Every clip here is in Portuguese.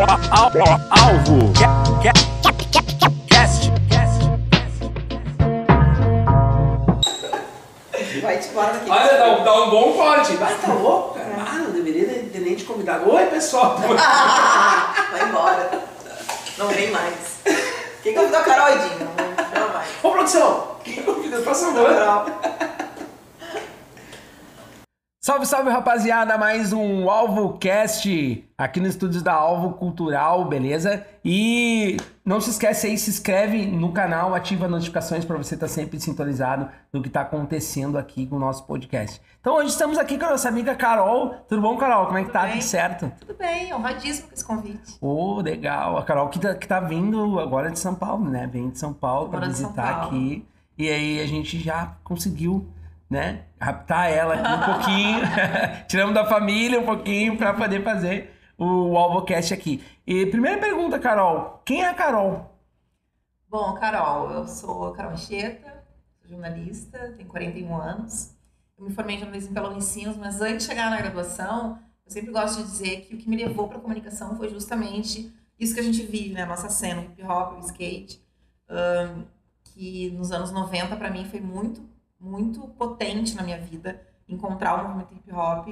Alvo. Cast. Vai te embora daqui. Olha, dá um, dá um bom corte. Vai, tá louco, cara? Ah, não deveria ter nem te convidado. Oi, pessoal. Vai embora. Não vem mais. Quem convidou a Carol Edinho? Não, não vai. Ô, produção. Quem convidou? Por favor. Salve, salve rapaziada, mais um Alvo Cast aqui no estúdios da Alvo Cultural, beleza? E não se esquece aí, se inscreve no canal, ativa as notificações para você estar sempre sintonizado no que está acontecendo aqui com o nosso podcast. Então hoje estamos aqui com a nossa amiga Carol. Tudo bom, Carol? Como é que tá? bem? Tudo certo? Tudo bem, honradíssimo com esse convite. Ô, legal. A Carol que tá, que tá vindo agora de São Paulo, né? Vem de São Paulo para visitar Paulo. aqui. E aí a gente já conseguiu, né? Raptar ela um pouquinho. Tiramos da família um pouquinho para poder fazer o Alvocast aqui. E primeira pergunta, Carol. Quem é a Carol? Bom, Carol, eu sou a Carol Anchieta, jornalista, tenho 41 anos. Eu me formei em jornalismo pela Unicinos, mas antes de chegar na graduação, eu sempre gosto de dizer que o que me levou para a comunicação foi justamente isso que a gente vive, né? Nossa cena, o hip hop, o skate, ahn, que nos anos 90 para mim foi muito, muito potente na minha vida encontrar o movimento hip hop,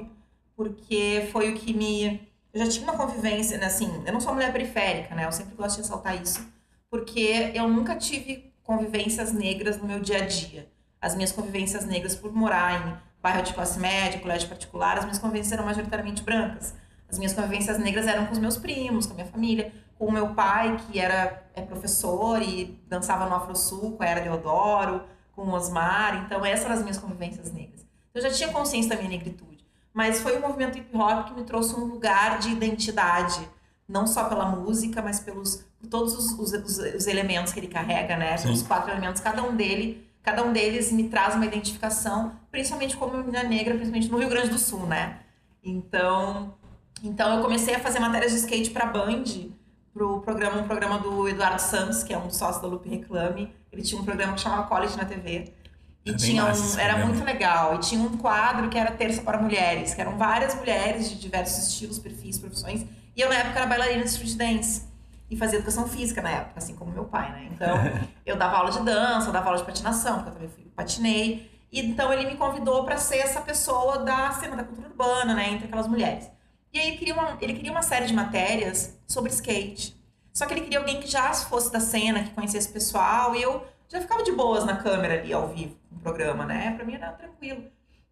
porque foi o que me eu já tinha uma convivência, né, assim, eu não sou mulher periférica, né? Eu sempre gosto de ressaltar isso, porque eu nunca tive convivências negras no meu dia a dia. As minhas convivências negras por morar em bairro de classe média, colégio particular, as minhas convivências eram majoritariamente brancas. As minhas convivências negras eram com os meus primos, com a minha família, com o meu pai, que era é professor e dançava no Afro Sul, com a Era Deodoro, com Osmar. Então, essas eram as minhas convivências negras. Eu já tinha consciência da minha negritude. Mas foi o movimento hip hop que me trouxe um lugar de identidade, não só pela música, mas pelos por todos os, os, os- os elementos que ele carrega, né? Pelos quatro elementos, cada um dele, cada um deles me traz uma identificação, principalmente como menina negra, principalmente no Rio Grande do Sul, né? Então, então eu comecei a fazer matérias de skate para Band, pro programa, um programa do Eduardo Santos, que é um sócio da Lupe Reclame. Ele tinha um programa que chamava College na TV. E É bem tinha um, era muito legal. E tinha um quadro que era Terça para Mulheres, que eram várias mulheres de diversos estilos, perfis, profissões. E eu, na época, era bailarina de street dance. E fazia educação física na época, assim como meu pai, né? Então, eu dava aula de dança, eu dava aula de patinação, porque eu também fui, patinei. E, então, ele me convidou para ser essa pessoa da cena da cultura urbana, né? Entre aquelas mulheres. E aí, ele queria uma, ele queria uma série de matérias sobre skate. Só que ele queria alguém que já fosse da cena, que conhecesse o pessoal. E eu já ficava de boas na câmera ali, ao vivo, no programa, né? Pra mim era tranquilo.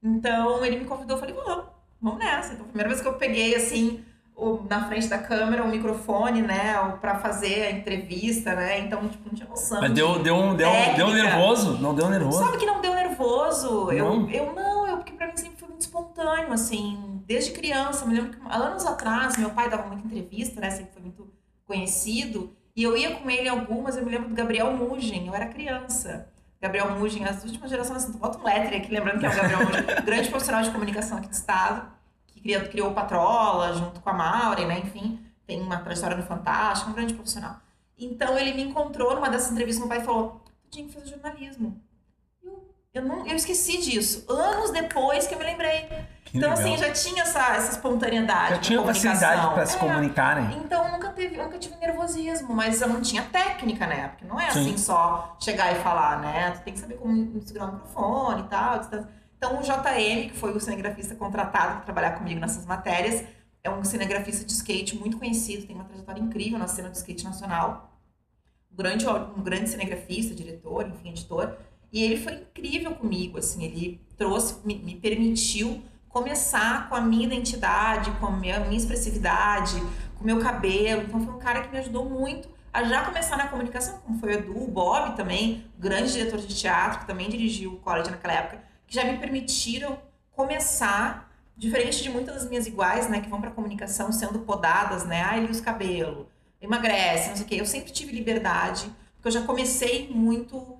Então, ele me convidou, eu falei, vamos, vamos nessa. Então, a primeira vez que eu peguei, assim, o- na frente da câmera, o microfone, né? Pra fazer a entrevista, né? Então, tipo, não tinha noção. Mas de- deu, deu, um- deu, deu nervoso? Não deu nervoso? Sabe que não deu nervoso? Eu, Não? eu não, eu, porque pra mim sempre espontâneo, assim, desde criança. Me lembro que anos atrás, meu pai dava muita entrevista, né? Sempre foi muito conhecido. E eu ia com ele algumas, eu me lembro do Gabriel Mugem, eu era criança. Gabriel Mugem, as últimas gerações, bota um letre aqui, lembrando que é o Gabriel Mugem, grande profissional de comunicação aqui do estado, que criou, criou o Patrola, junto com a Maureen, né? Enfim, tem uma trajetória no Fantástico, um grande profissional. Então ele me encontrou numa dessas entrevistas, meu pai falou, tu tinha que fazer jornalismo. Eu, não, eu esqueci disso. Anos depois que eu me lembrei. Que então, legal. assim, já tinha essa, essa espontaneidade. Já tinha facilidade para se É. comunicar, né? Então, nunca, teve, nunca tive nervosismo, mas eu não tinha técnica na época. Não é Sim. assim só chegar e falar, né? Tu tem que saber como segurar o microfone e tal. Então, o JM, que foi o cinegrafista contratado para trabalhar comigo nessas matérias, é um cinegrafista de skate muito conhecido, tem uma trajetória incrível na cena do skate nacional. Um grande, um grande cinegrafista, diretor, enfim, editor. E ele foi incrível comigo, assim, ele trouxe, me, me permitiu começar com a minha identidade, com a minha, minha expressividade, com o meu cabelo. Então foi um cara que me ajudou muito a já começar na comunicação, como foi o Edu, o Bob também, grande diretor de teatro, que também dirigiu o college naquela época, que já me permitiram começar, diferente de muitas das minhas iguais, né, que vão para comunicação sendo podadas, né, ai, os cabelo, emagrece, não sei o quê. Eu sempre tive liberdade, porque eu já comecei muito,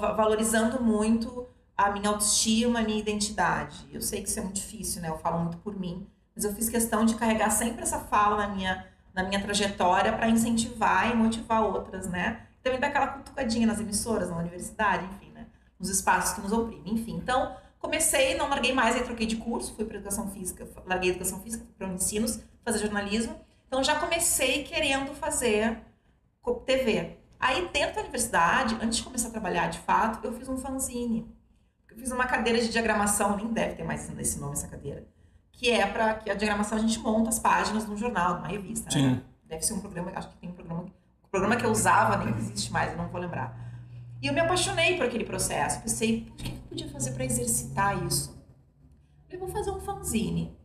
va- valorizando muito a minha autoestima, a minha identidade. Eu sei que isso é muito difícil, né? Eu falo muito por mim, mas eu fiz questão de carregar sempre essa fala na minha, na minha trajetória para incentivar e motivar outras, né? Também dar aquela cutucadinha nas emissoras, na universidade, enfim, né? Nos espaços que nos oprimem, enfim. Então, comecei, não larguei mais, aí troquei de curso, fui para educação física, larguei educação física, para ensinos, fazer jornalismo. Então já comecei querendo fazer TV. Aí dentro da universidade, antes de começar a trabalhar de fato, eu fiz um fanzine. Eu fiz uma cadeira de diagramação, nem deve ter mais esse nome essa cadeira. Que é para que a diagramação a gente monta as páginas de um jornal, de uma revista. Sim. Né? Deve ser um programa, acho que tem um programa. O programa que eu usava nem existe mais, eu não vou lembrar. E eu me apaixonei por aquele processo. Pensei, o que eu podia fazer para exercitar isso? Eu vou fazer um fanzine.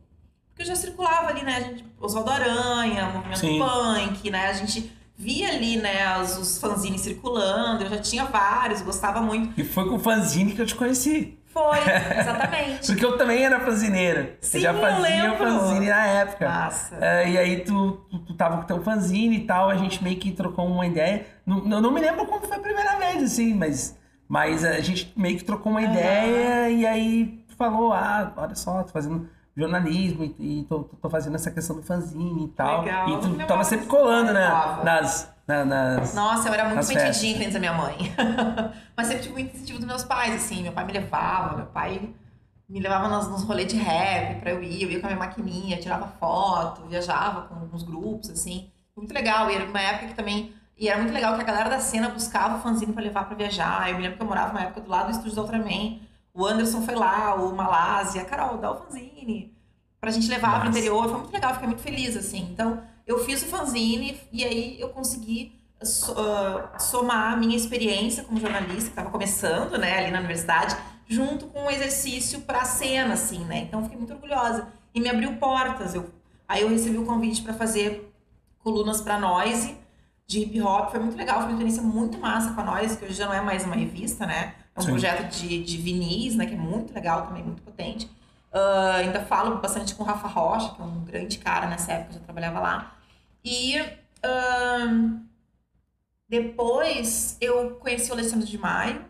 Porque eu já circulava ali, né? A gente, Oswaldo Aranha, Movimento Sim. Punk, né? A gente via ali, né, os, os fanzines circulando. Eu já tinha vários, gostava muito. E foi com o fanzine que eu te conheci. Foi, exatamente. Porque eu também era fanzineiro. Sim, eu já eu fazia lembro. fanzine na época. Massa. É, e aí tu, tu, tu tava com teu fanzine e tal, a gente meio que trocou uma ideia. Não, não, me lembro como foi a primeira vez, assim, mas, mas a gente meio que trocou uma ideia e aí tu falou, ah, olha só, tô fazendo jornalismo e, e tô, tô fazendo essa questão do fanzine e tal. Legal. E tu tava sempre colando, né? Nas. na- nas... Nossa, eu era muito metidinha frente da minha mãe. Mas sempre tive muito incentivo dos meus pais, assim. Meu pai me levava, meu pai me levava nos, nos rolês de rap pra eu ir. Eu ia com a minha maquininha, tirava foto, viajava com alguns grupos, assim. Muito legal. E era uma época que também... E era muito legal que a galera da cena buscava o fanzine pra levar pra viajar. Eu me lembro que eu morava uma época do lado do estúdio da Ultraman. O Anderson foi lá, o Malásia. Carol, dá o fanzine. Pra gente levar pro Massa. interior. Foi muito legal, fiquei muito feliz, assim. Então, eu fiz o fanzine e aí eu consegui so- ah, somar a minha experiência como jornalista, que estava começando, né, ali na universidade, junto com um exercício para a cena, assim, né? Então, fiquei muito orgulhosa. E me abriu portas. Eu, aí eu recebi o convite para fazer colunas para Noise, de hip hop. Foi muito legal, foi uma experiência muito massa com a Noise, que hoje já não é mais uma revista, né? É um Sim. projeto de, de vinis, né, que é muito legal também, muito potente. Ah, ainda falo bastante com o Rafa Rocha, que é um grande cara nessa época, eu já trabalhava lá. E ahn, depois eu conheci o Alexandre de Maio,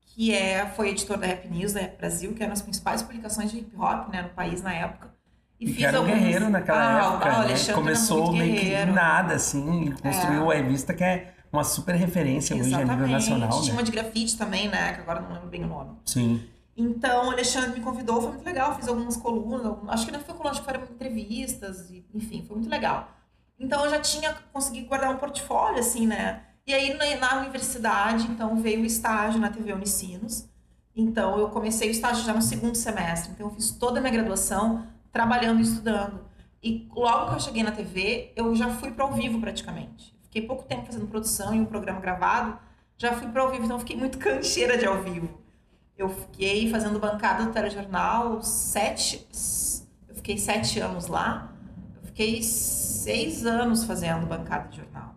que é, foi editor da Rap News da Rap Brasil, que era uma das principais publicações de hip hop né, no país na época. E que era um guerreiro naquela Ah, época, o né? Começou meio que nada, assim, e construiu a revista que é uma super referência hoje a nível nacional, né? uma de grafite também, né? Que agora não lembro bem o nome. Sim. Então, o Alexandre me convidou, foi muito legal. Fiz algumas colunas, acho que não foi coluna, acho que foram entrevistas, enfim, foi muito legal. Então, eu já tinha conseguido guardar um portfólio, assim, né? E aí, na, na universidade, então, veio o estágio na TV Unicinos. Então, eu comecei o estágio já no segundo semestre. Então, eu fiz toda a minha graduação trabalhando e estudando. E logo que eu cheguei na TV, eu já fui para ao vivo praticamente. Fiquei pouco tempo fazendo produção e um programa gravado, já fui para ao vivo, então fiquei muito cancheira de ao vivo. Eu fiquei fazendo bancada do telejornal sete. Eu fiquei sete anos lá. Eu fiquei seis anos fazendo bancada de jornal.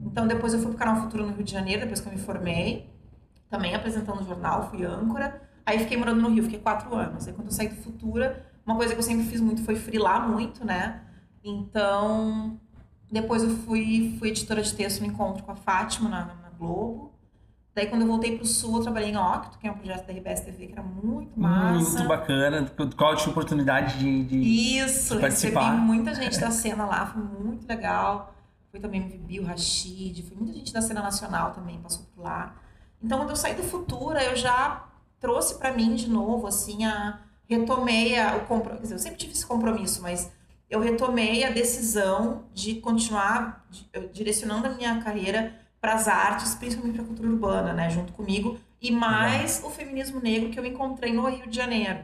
Então depois eu fui pro Canal Futuro no Rio de Janeiro, depois que eu me formei. Também apresentando jornal, fui âncora. Aí fiquei morando no Rio, fiquei quatro anos. Aí quando eu saí do Futura, uma coisa que eu sempre fiz muito foi frilar muito, né? Então, depois eu fui, fui editora de texto no encontro com a Fátima na, na Globo. Daí, quando eu voltei pro Sul, eu trabalhei em Octo, que é um projeto da RBS TV que era muito massa. Muito bacana. Qual eu tive oportunidade de. de... Isso, de recebi participar. muita gente da cena lá, foi muito legal. Foi também o o Rashid, foi muita gente da cena nacional também, passou por lá. Então, quando eu saí do Futura, eu já trouxe pra mim de novo, assim, a retomei a, o compromisso. Quer dizer, eu sempre tive esse compromisso, mas eu retomei a decisão de continuar direcionando a minha carreira para as artes, principalmente para a cultura urbana, né, junto comigo, e mais o feminismo negro que eu encontrei no Rio de Janeiro.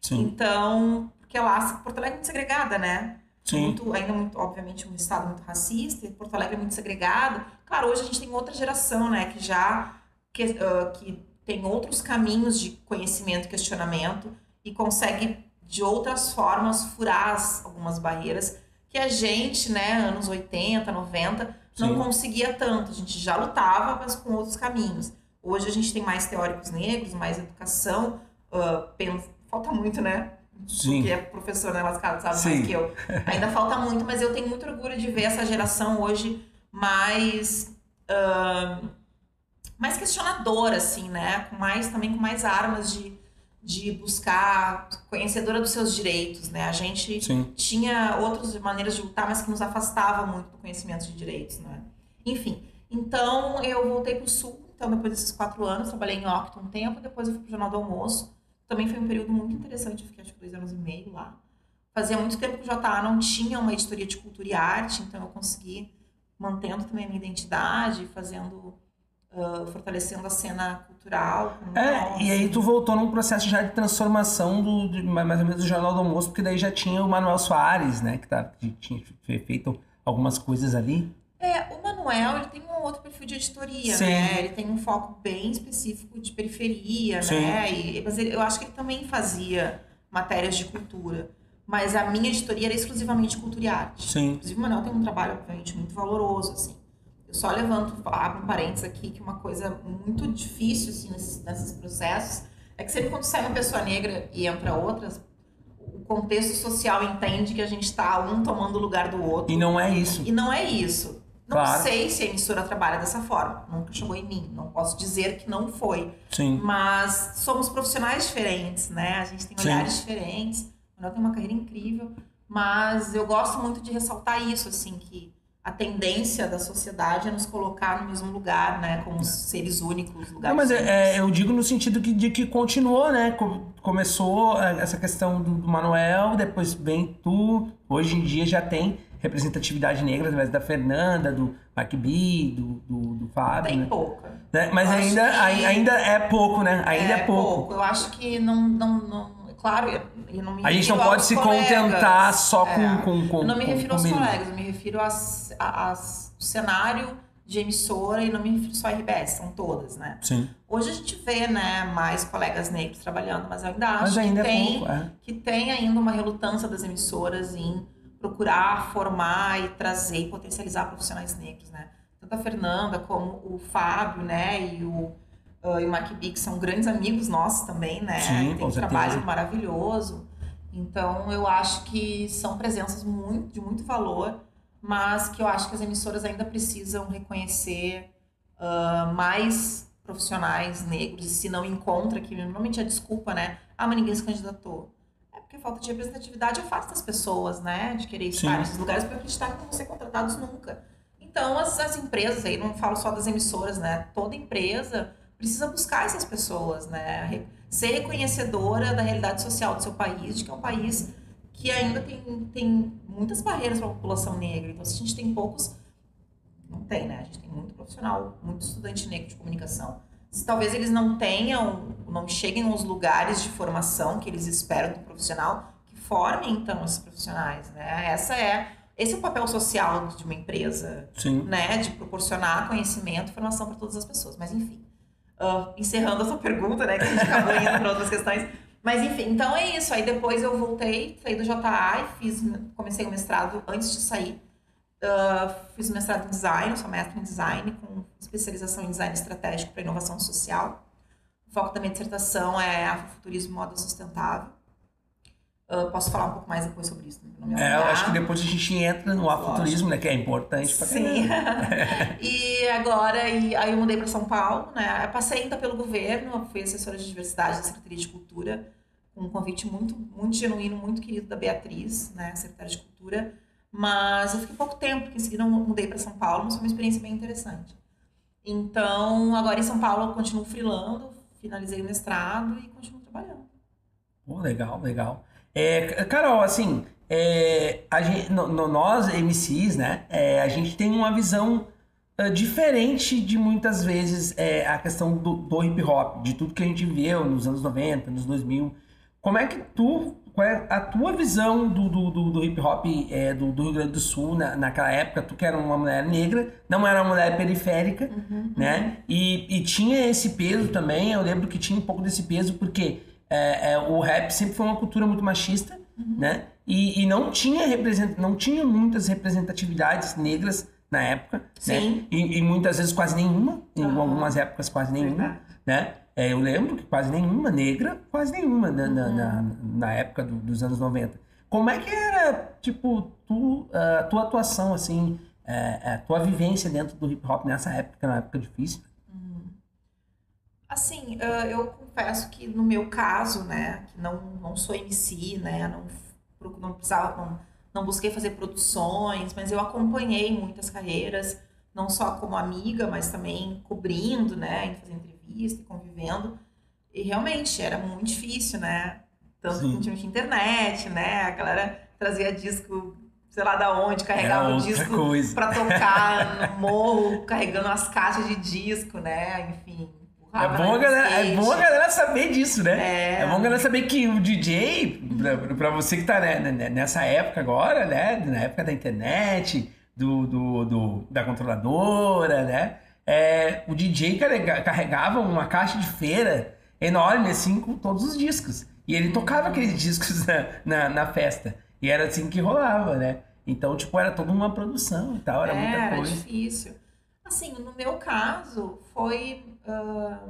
Sim. Então, porque lá, Porto Alegre é muito segregada, né? Sim. Muito, ainda muito, obviamente, um estado muito racista, e Porto Alegre é muito segregado. Claro, hoje a gente tem outra geração, né, que já que, ah, que tem outros caminhos de conhecimento e questionamento e consegue de outras formas furar as- algumas barreiras que a gente, né, anos 80, 90, não Sim. conseguia tanto. A gente já lutava, mas com outros caminhos. Hoje a gente tem mais teóricos negros, mais educação. ah, pen- falta muito, né? Sim. que é professor, né, lascado, sabe Sim. mais que eu. Ainda falta muito, mas eu tenho muito orgulho de ver essa geração hoje mais ahn, mais questionadora, assim, né? Com mais também com mais armas de, de buscar conhecedora dos seus direitos, né? A gente Sim. tinha outras maneiras de lutar, mas que nos afastava muito do conhecimento de direitos, né? Enfim, então eu voltei para o Sul, então depois desses quatro anos, trabalhei em Octo um tempo, depois eu fui para o Jornal do Almoço, também foi um período muito interessante, eu fiquei acho que dois anos e meio lá, Fazia muito tempo que o JA não tinha uma editoria de cultura e arte, então eu consegui, mantendo também a minha identidade, fazendo, uh, fortalecendo a cena cultural. É, e aí tu voltou num processo já de transformação do, de, mais ou menos do Jornal do Almoço, porque daí já tinha o Manuel Soares, né, que, tá, que tinha feito algumas coisas ali. É, o Manuel, ele tem um outro perfil de editoria, Sim. né? Ele tem um foco bem específico de periferia, Sim. né? E, mas ele, eu acho que ele também fazia matérias de cultura. Mas a minha editoria era exclusivamente cultura e arte. Sim. Inclusive, o Manuel tem um trabalho, obviamente, muito valoroso, assim. Só levanto, abro um parênteses aqui, que uma coisa muito difícil, assim, nesses, nesses processos, é que sempre quando sai uma pessoa negra e entra outras, o contexto social entende que a gente está um tomando o lugar do outro. E não é isso. E não é isso. Não claro. sei se a emissora trabalha dessa forma. Nunca chegou em mim. Não posso dizer que não foi. Sim. Mas somos profissionais diferentes, né? A gente tem olhares Sim. diferentes. O Manuel tem uma carreira incrível. Mas eu gosto muito de ressaltar isso, assim, que a tendência da sociedade é nos colocar no mesmo lugar, né? Como seres únicos, lugares Não, mas é, é, eu digo no sentido que, de que continuou, né? Começou é, essa questão do, Manuel, depois vem tu, hoje em dia já tem representatividade negra através da Fernanda, do MacBee, do, do, do Fábio. Tem né? pouca. Né? Mas ainda, que... ainda é pouco, né? Ainda é, é pouco. pouco. Eu acho que não. não, não claro, eu não me A gente não pode se colegas. contentar só com, é. com, com. Eu não me com, refiro aos colegas, eu me refiro ao cenário de emissora e não me refiro só a RBS, são todas, né? Sim. Hoje a gente vê, né, mais colegas negros trabalhando, mas eu ainda acho ainda que, é tem, pouco, é. que tem ainda uma relutância das emissoras em procurar formar e trazer e potencializar profissionais negros, né? Tanto a Fernanda como o Fábio, né, e o, uh, e o Mark que são grandes amigos nossos também, né? Sim, Tem um trabalho maravilhoso. Então, eu acho que são presenças muito, de muito valor, mas que eu acho que as emissoras ainda precisam reconhecer uh, mais profissionais negros, e se não encontra, que normalmente é desculpa, né? Ah, mas ninguém se candidatou porque falta de representatividade afasta as pessoas, né, de querer estar Sim. nesses lugares porque que não vão ser contratados nunca. Então, as, as empresas, aí não falo só das emissoras, né, toda empresa precisa buscar essas pessoas, né, ser reconhecedora da realidade social do seu país, de que é um país que ainda tem, tem muitas barreiras para a população negra. Então, se a gente tem poucos, não tem, né, a gente tem muito profissional, muito estudante negro de comunicação se talvez eles não tenham, não cheguem aos lugares de formação que eles esperam do profissional, que formem então esses profissionais, né? Essa é esse é o papel social de uma empresa, Sim. né? De proporcionar conhecimento e formação para todas as pessoas. Mas enfim, uh, encerrando a sua pergunta, né? Que a gente acabou indo para outras questões. Mas enfim, então é isso. Aí depois eu voltei, saí do JA e fiz, comecei o mestrado antes de sair. Uh, fiz mestrado em design, sou mestre em design, com especialização em design estratégico para inovação social. O foco da minha dissertação é afrofuturismo e moda sustentável. Uh, posso falar um pouco mais depois sobre isso. Não é, eu acho que depois a gente entra no afrofuturismo, né, que é importante para Sim. e agora, e, aí eu mudei para São Paulo, né? Eu passei ainda pelo governo, fui assessora de diversidade da Secretaria de Cultura, com um convite muito, muito genuíno, muito querido da Beatriz, né, secretária de Cultura mas eu fiquei pouco tempo, porque em seguida eu mudei para São Paulo, mas foi uma experiência bem interessante. Então, agora em São Paulo eu continuo freelando, finalizei o mestrado e continuo trabalhando. Oh, legal, legal. É, Carol, assim, é, gente, no, no, nós, MCs, né, é, a gente tem uma visão uh, diferente de muitas vezes é, a questão do, do hip hop, de tudo que a gente viu nos anos 90, nos 2000. Como é que tu qual é a tua visão do, do, do, do hip hop é, do, do, Rio Grande do Sul na, naquela época? Tu que era uma mulher negra, não era uma mulher periférica, uhum, né? Uhum. E, e tinha esse peso também, eu lembro que tinha um pouco desse peso, porque é, é, o rap sempre foi uma cultura muito machista, uhum. né? E, e, não, tinha represent, não tinha muitas representatividades negras na época, né? Sim. né? E, e muitas vezes quase nenhuma, em algumas épocas quase nenhuma, Verdade. né? É, eu lembro que quase nenhuma negra, quase nenhuma na, uhum. na, na, na, época do, dos anos 90. Como é que era, tipo, tu, a tua atuação, assim, é, a tua vivência dentro do hip hop nessa época, na época difícil? Assim, eu confesso que no meu caso, né, que não, não sou MC, né, não, não precisava, não, não busquei fazer produções, mas eu acompanhei muitas carreiras, não só como amiga, mas também cobrindo, né, fazer entrevistas entrevista, convivendo. E realmente era muito difícil, né? Tanto Sim. que não tinha internet, né? A galera trazia disco, sei lá da onde, carregava o disco pra tocar no morro, carregando as caixas de disco, né? Enfim. É empurrava bom, a galera, é bom a galera saber disso, né? É. É bom a galera saber que o DJ, pra, pra você que tá né, né, nessa época agora, né? Na época da internet, do, do, do- da controladora, né? É, o DJ carrega- carregava uma caixa de feira enorme, assim, com todos os discos. E ele tocava aqueles discos na, na, na festa. E era assim que rolava, né? Então, tipo, era toda uma produção e tal, era É, muita era coisa. difícil. Assim, no meu caso, foi. Ah,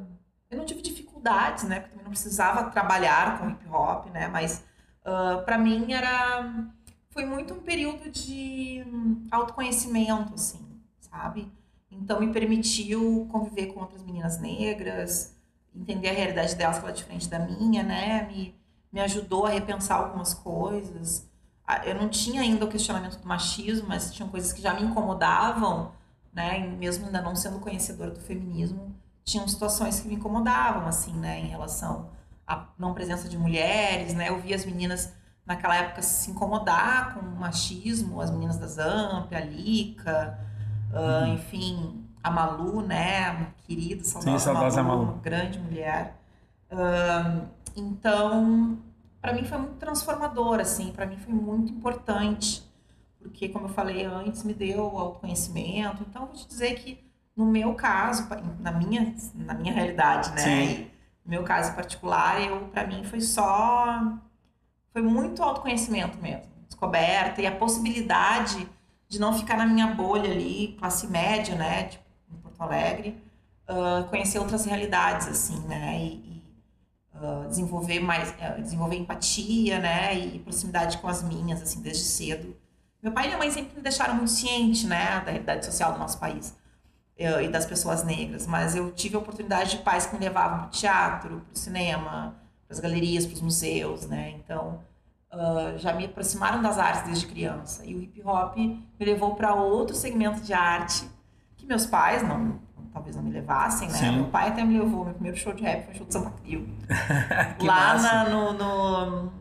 eu não tive dificuldades, né? Porque também não precisava trabalhar com hip hop, né? Mas ah, pra mim era. Foi muito um período de autoconhecimento, assim, sabe? Então me permitiu conviver com outras meninas negras, entender a realidade delas que ela é diferente da minha, né? Me, me ajudou a repensar algumas coisas. Ah, Eu não tinha ainda o questionamento do machismo, mas tinham coisas que já me incomodavam, né? Mesmo ainda não sendo conhecedora do feminismo, tinham situações que me incomodavam, assim, né? Em relação à não presença de mulheres, né? Eu via as meninas naquela época se incomodar com o machismo, as meninas da Zamp, a Lica, ah, enfim, a Malu, né? Querida, saudosa, saudosa Malu, grande mulher. Ah, então, para mim foi muito transformador, assim, para mim foi muito importante, porque, como eu falei antes, me deu autoconhecimento. Então, eu vou te dizer que, no meu caso, na minha, na minha realidade, né? Sim. No meu caso particular, eu, para mim, foi só. Foi muito autoconhecimento mesmo, descoberta e a possibilidade de não ficar na minha bolha ali, classe média, né? Tipo, em Porto Alegre, ah, conhecer outras realidades, assim, né? E, e, ah, desenvolver mais, ah, desenvolver empatia, né? E proximidade com as minhas, assim, desde cedo. Meu pai e minha mãe sempre me deixaram muito ciente, né? Da realidade social do nosso país eh, e das pessoas negras. Mas eu tive a oportunidade de pais que me levavam para o teatro, para o cinema, para as galerias, para os museus, né? Então, ah, já me aproximaram das artes desde criança. E o hip hop me levou para outro segmento de arte que meus pais não, talvez não me levassem, né? Sim. Meu pai até me levou, meu primeiro show de rap foi o show de Santa Crio. Lá na- no, no,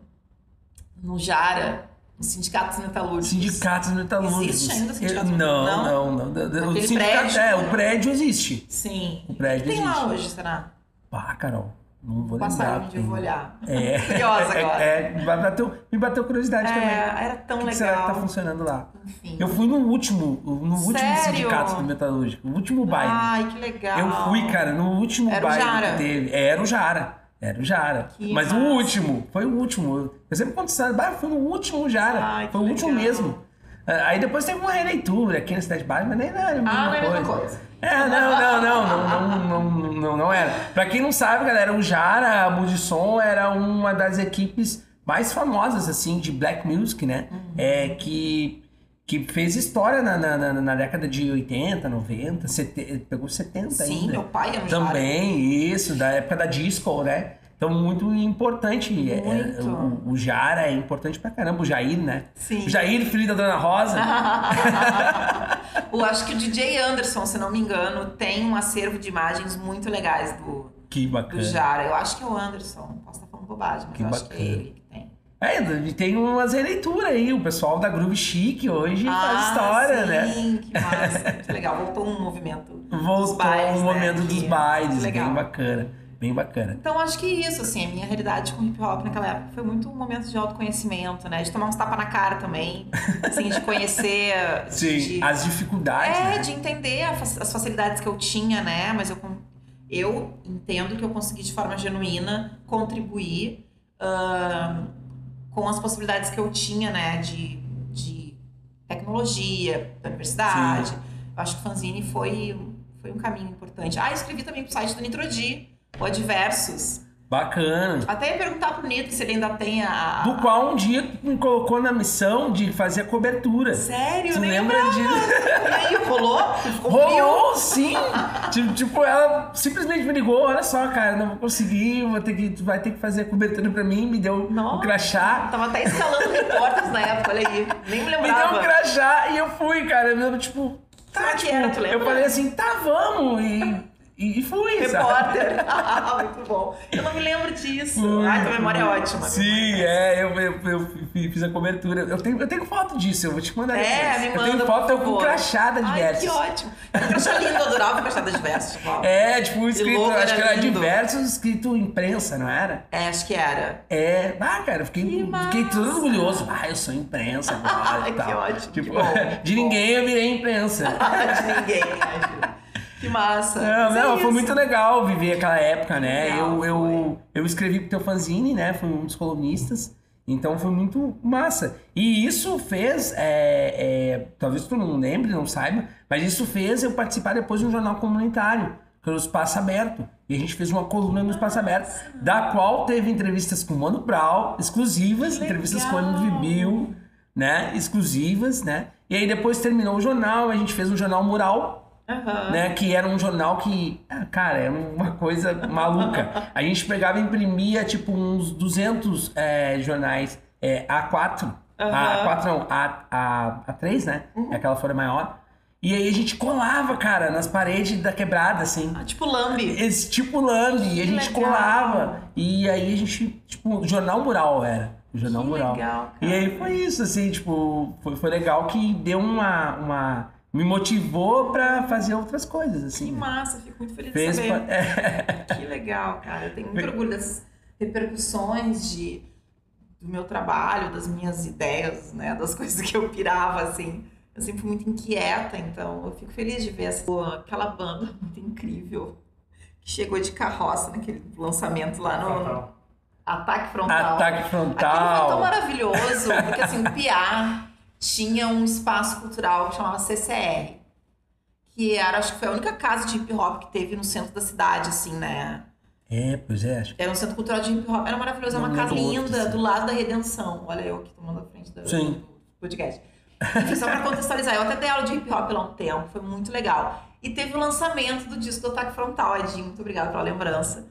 no Jara, Sindicatos Metalúrgicos. Sindicatos metalúrgicos. Existe ainda sindicato? Não, Não? não, não. O prédio? é, o prédio existe. Sim. O prédio O que tem existe. lá hoje, será? Pá, Carol, não vou passar lembrar. eu vou olhar. É, Curiosa agora. É, é, me bateu, me bateu curiosidade também. É, era tão O que legal. será que tá funcionando lá? Enfim. Eu fui no último, no último Sério? sindicato do metalúrgico, o último baile. Ai, que legal. Eu fui, cara, no último Era o baile Jara. que teve. Era o Jara. Era o Jara. Que Mas massa. o último, foi o último. Eu sempre conto essa ah, foi o último Jara. Ai, foi o último legal. mesmo. Aí depois teve uma releitura aqui na Cidade Baixa, mas nem era a mesma ah, coisa. Coisa. É, não, não, não, não, não, não, não, era. Pra quem não sabe, galera, o Jara, a Budisson, era uma das equipes mais famosas, assim, de black music, né? Uhum. É, que que fez história na, na, na, na década de 80, 90, 70, pegou 70 Sim, ainda. meu pai era Jara. Também, isso, da época da disco, né? Então, muito importante. é, Muito. o, o Jara é importante pra caramba. O Jair, né? Sim. O Jair, filho da Dona Rosa. Eu acho que o DJ Anderson, se não me engano, tem um acervo de imagens muito legais do, que do bacana. Jara. Eu acho que é o Anderson. Posso estar falando bobagem, mas Que eu acho que é bacana. ele. É, tem umas releituras aí. O pessoal da Groove Chic hoje faz Ah, história, né? sim, que massa. Muito legal. Voltou um movimento dos Voltou bailes, né, momento dos que- bailes, legal. bem bacana. Bem bacana. Então, acho que isso, assim, a minha realidade com hip hop naquela época foi muito um momento de autoconhecimento, né? De tomar uns tapas na cara também, assim, de conhecer. Sim, de, as dificuldades, É, né? de entender as facilidades que eu tinha, né? Mas eu, eu entendo que eu consegui, de forma genuína, contribuir ahn, com as possibilidades que eu tinha, né? De, de tecnologia, da universidade. Eu acho que o fanzine foi, foi um caminho importante. Ah, escrevi também pro site do Nitrodi, o Adversos. Bacana. Até ia perguntar pro Nitro se ele ainda tem a... Do qual um dia me colocou na missão de fazer a cobertura. Sério? Tu Nem lembra lembrava. disso? E aí, rolou? Rolou, sim! tipo, tipo, ela simplesmente me ligou, olha só, cara, não vou conseguir, vou ter que, tu vai ter que fazer a cobertura pra mim, me deu Nossa. crachá. Tava até escalando repórteres na época, olha aí. Nem me Me deu lembrava. um crachá e eu fui, cara. Eu, tipo, tá, tipo, era, eu falei assim, tá, vamos. E E, e fui? Repórter. Muito bom. Eu não me lembro disso. Fui, Ai, tua memória é ótima. Sim, é, eu, eu, eu fiz a cobertura. Eu tenho, eu tenho foto disso, eu vou te mandar. É, me Eu manda, tenho foto eu com crachada de Ai, versos. que ótimo. Crachá lindo, eu adorava crachá de versos. É, tipo, escrito, logo acho que era diversos escrito imprensa, não era? É, acho que era. É, ah, cara, eu fiquei, Que fiquei todo orgulhoso. Ah, eu sou imprensa agora Ai, que ótimo, Tipo, que bom, que de bom. ninguém eu virei imprensa. de ninguém, acho. Que massa. Não, é foi muito legal viver aquela época, né? Legal, eu, eu, eu escrevi pro teu fanzine, né? Fui um dos colunistas. Então foi muito massa. E isso fez, é, é, talvez tu não lembre, não saiba, mas isso fez eu participar depois de um jornal comunitário, que era o Espaço Aberto. E a gente fez uma coluna no Espaço Aberto, da qual teve entrevistas com o Mano Brown, exclusivas, entrevistas com o. MV Bill, né? Exclusivas, né? E aí depois terminou o jornal, a gente fez um jornal mural, Aham. né? Que era um jornal que, ah, cara, era uma coisa maluca. A gente pegava e imprimia, tipo, uns 200 é, jornais é, A4. A4 não, A, A, A3, né? Uhum. É aquela folha maior. E aí a gente colava, cara, nas paredes da quebrada, assim. Ah, tipo lambe. Esse tipo lambe, e a gente legal. colava. E aí a gente, tipo, jornal mural era. Jornal Que mural. legal, cara. E aí foi isso, assim, tipo, foi, foi legal que deu uma, uma. Me motivou pra fazer outras coisas, assim. Que né? massa, fico muito feliz Fez de pa- saber. é. Que legal, cara. Eu tenho muito orgulho dessas repercussões de, do meu trabalho, das minhas ideias, né? Das coisas que eu pirava, assim. Eu sempre fui muito inquieta, então eu fico feliz de ver essa, aquela banda muito incrível que chegou de carroça naquele lançamento lá no Ataque Frontal. Ataque Aquilo foi tão frontal. maravilhoso, porque assim, o Piá tinha um espaço cultural que chamava CCR. Que era, acho que foi a única casa de hip hop que teve no centro da cidade, assim, né? É, pois é. Acho que... Era um centro cultural de hip hop, era maravilhoso, é uma Não casa outro, linda, assim. do lado da Redenção. Olha eu aqui tomando a frente do, Sim. podcast. Enfim, só pra contextualizar, eu até dei aula de hip hop lá um tempo, foi muito legal. E teve o lançamento do disco do Ataque Frontal, Edinho, muito obrigada pela lembrança.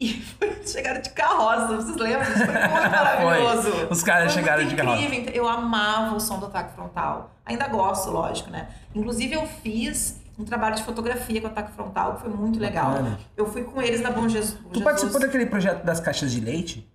E foi, chegaram de carroça, vocês lembram? Isso foi muito maravilhoso. Os caras Foi chegaram de carroça. incrível. Eu amava o som do ataque frontal. Ainda gosto, lógico, né? Inclusive, eu fiz um trabalho de fotografia com o ataque frontal, que foi muito legal. Bacana. Eu fui com eles na Bom Jesus. Tu Jesus. participou daquele projeto das caixas de leite?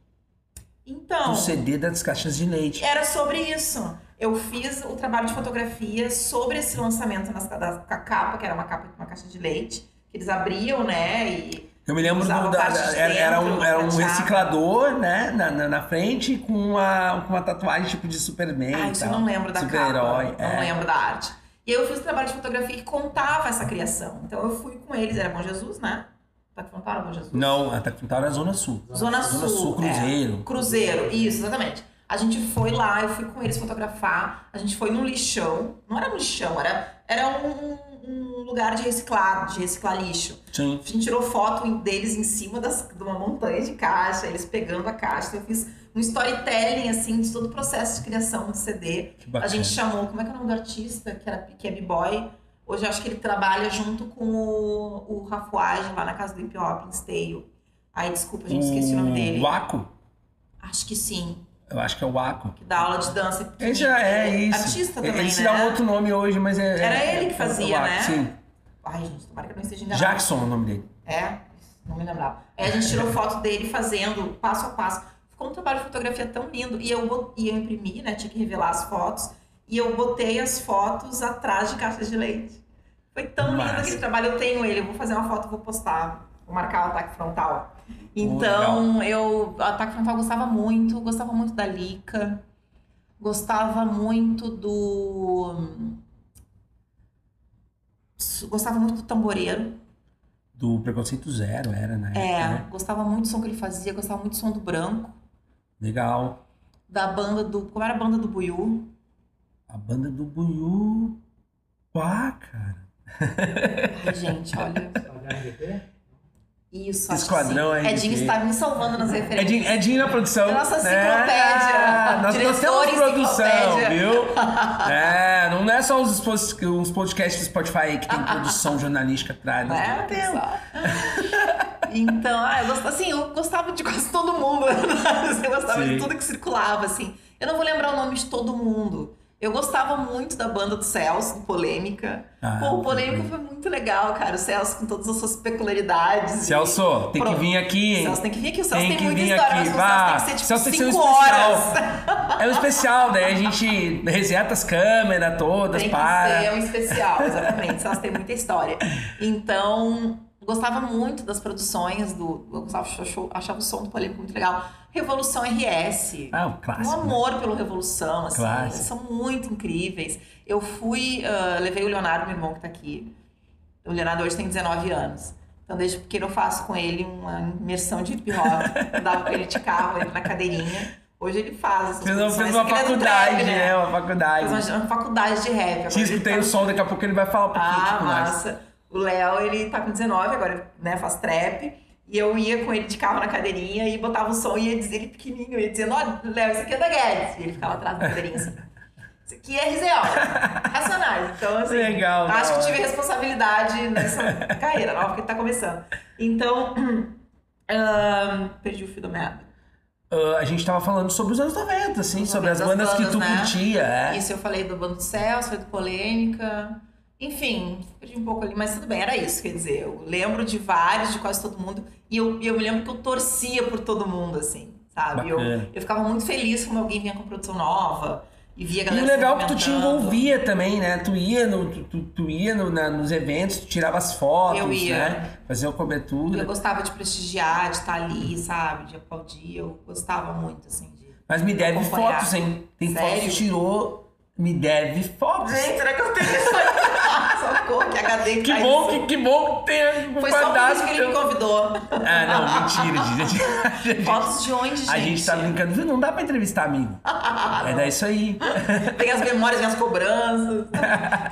Então, Do CD das caixas de leite. era sobre isso. Eu fiz o trabalho de fotografia sobre esse lançamento nas, da, com a capa, que era uma capa uma caixa de leite, que eles abriam, né? E Eu me lembro do, da, da- era, era um, era um reciclador, né? Na, na, na frente com uma, com uma tatuagem tipo de Superman. Ah, isso eu não lembro da Super-herói. capa. Não é. lembro da arte. E aí eu fiz um trabalho de fotografia que contava essa criação. Então eu fui com eles, era Bom Jesus, né? Tá frontal era Bom Jesus? Não, a Tacfuntal era Zona Sul. Zona Sul. Zona Sul, Cruzeiro. é. Cruzeiro, isso, exatamente. A gente foi lá, eu fui com eles fotografar. A gente foi num lixão. Não era um lixão, era, era um, um lugar de reciclar, de reciclar lixo. Sim. A gente tirou foto deles em cima das, de uma montanha de caixa, eles pegando a caixa. Então, eu fiz um storytelling, assim, de todo o processo de criação do CD. A gente chamou, como é que é o nome do artista, que, era, que é B-Boy? Hoje eu acho que ele trabalha junto com o, o Rafuage lá na casa do Hip Hop, em Esteio. Ai, desculpa, a gente esqueci o nome dele. O Waco? Acho que sim, Eu acho que é o Waco. que dá aula de dança. Esse já é Ele isso. Artista Ele- também, Ele se né? dá um outro nome hoje, mas é. Era é- ele que é fazia, né? Sim. Ai, gente, tomara que eu não esteja enganado. Jackson é o nome dele. É, não me lembrava. Aí a gente tirou foto dele fazendo passo a passo. Ficou um trabalho de fotografia tão lindo. E eu, e eu imprimi, né? Tinha que revelar as fotos. E eu botei as fotos atrás de caixas de leite. Foi tão lindo Massa. aquele trabalho. Eu tenho ele. Eu vou fazer uma foto, vou postar. Vou marcar o ataque frontal. Então, eu. O ataque frontal eu gostava muito. Gostava muito da Lica. Gostava muito do. Gostava muito do tamboreiro. Do Preconceito Zero, era, né? É, gostava muito do som que ele fazia, gostava muito do som do branco, Legal. da banda do. Como era a banda do Buiú? A banda do Buiú. Pá, cara. Ai, gente, olha. Isso, acho Esquadrão que sim. Edinho está me salvando nas referências. Edinho, Edinho na produção. Nossa né? enciclopédia. nós, nós temos produção, viu? É, não é só os, os podcasts do Spotify que tem produção jornalística atrás. Nós Né? temos. Só. Então, ah, eu gostava, assim, eu gostava de quase todo mundo. eu gostava Sim. de tudo que circulava, assim. Eu não vou lembrar o nome de todo mundo. Eu gostava muito da banda do Celso, do Polêmica. Ah, Pô, o Polêmica foi muito legal, cara. O Celso com todas as suas peculiaridades. Celso, tem que Pro- vir aqui, hein? Celso tem que vir aqui. O Celso Tem tem, que muita história, aqui. mas o Vá. Celso tem que ser tipo Celso tem que ser um 5 especial. horas. É um especial, daí a gente reseta as câmeras todas, Tem que para. ser um especial, exatamente. Celso tem muita história. Então, gostava muito das produções do. Eu gostava, achava, achava o som do Polêmico muito legal. Revolução RS. Ah, Um clássico. né? amor pelo Revolução, assim. Clássico. São muito incríveis. Eu fui, ah, levei o Leonardo, meu irmão que tá aqui. O Leonardo hoje tem 19 anos. Então, desde pequeno eu faço com ele uma imersão de hip hop. Dava com ele de carro, ele na cadeirinha. Hoje ele faz Fez, uma- produções, fez uma porque ele é do faculdade, trap, né? Uma faculdade. Fez uma, uma faculdade de rap. Ele escutei tá- o som, daqui a pouco ele vai falar um pouquinho Ah, com nós. O Léo, ele tá com 19, agora né, faz trap. E eu ia com ele de carro na cadeirinha e botava o som e ia dizer ele pequenininho. Ia dizendo, olha, Léo, isso aqui é da Guedes. E ele ficava atrás da cadeirinha assim. Isso aqui é RZO. Racionais. Então, assim, Legal, acho da que tive responsabilidade nessa carreira nova que ele tá começando. Então, ahn, perdi o fio da meada. Ah, a gente tava falando sobre os anos 90, assim, sobre as das bandas, que tu bandas, né? curtia, é. Isso eu falei do Bando do Celso, foi do Polêmica. Enfim, perdi um pouco ali, mas tudo bem, era isso. Quer dizer, eu lembro de vários, de quase todo mundo. E eu, e eu me lembro que eu torcia por todo mundo, assim, sabe? Eu, eu ficava muito feliz quando alguém vinha com produção nova e via E galera o se legal é que tu te envolvia também, né? Tu ia, no, tu, tu- ia no- na- nos eventos, tu tirava as fotos, Eu ia. né? Fazia uma Eu cobertura. gostava de prestigiar, de estar ali, sabe? De aplaudir. Eu gostava muito, assim, de. Mas me deve acompanhar. fotos, hein? Tem fotos Sério? que tu tirou, me deve fotos. Gente, será que eu tenho isso aí? Socorro, que HD Que bom, que, que bom que tem um Foi só por isso que ele me convidou. Ah, não, mentira, gente. Fotos de onde, gente? A gente tá brincando, viu? Não dá pra entrevistar amigo. É dar isso aí. Tem as memórias e as cobranças.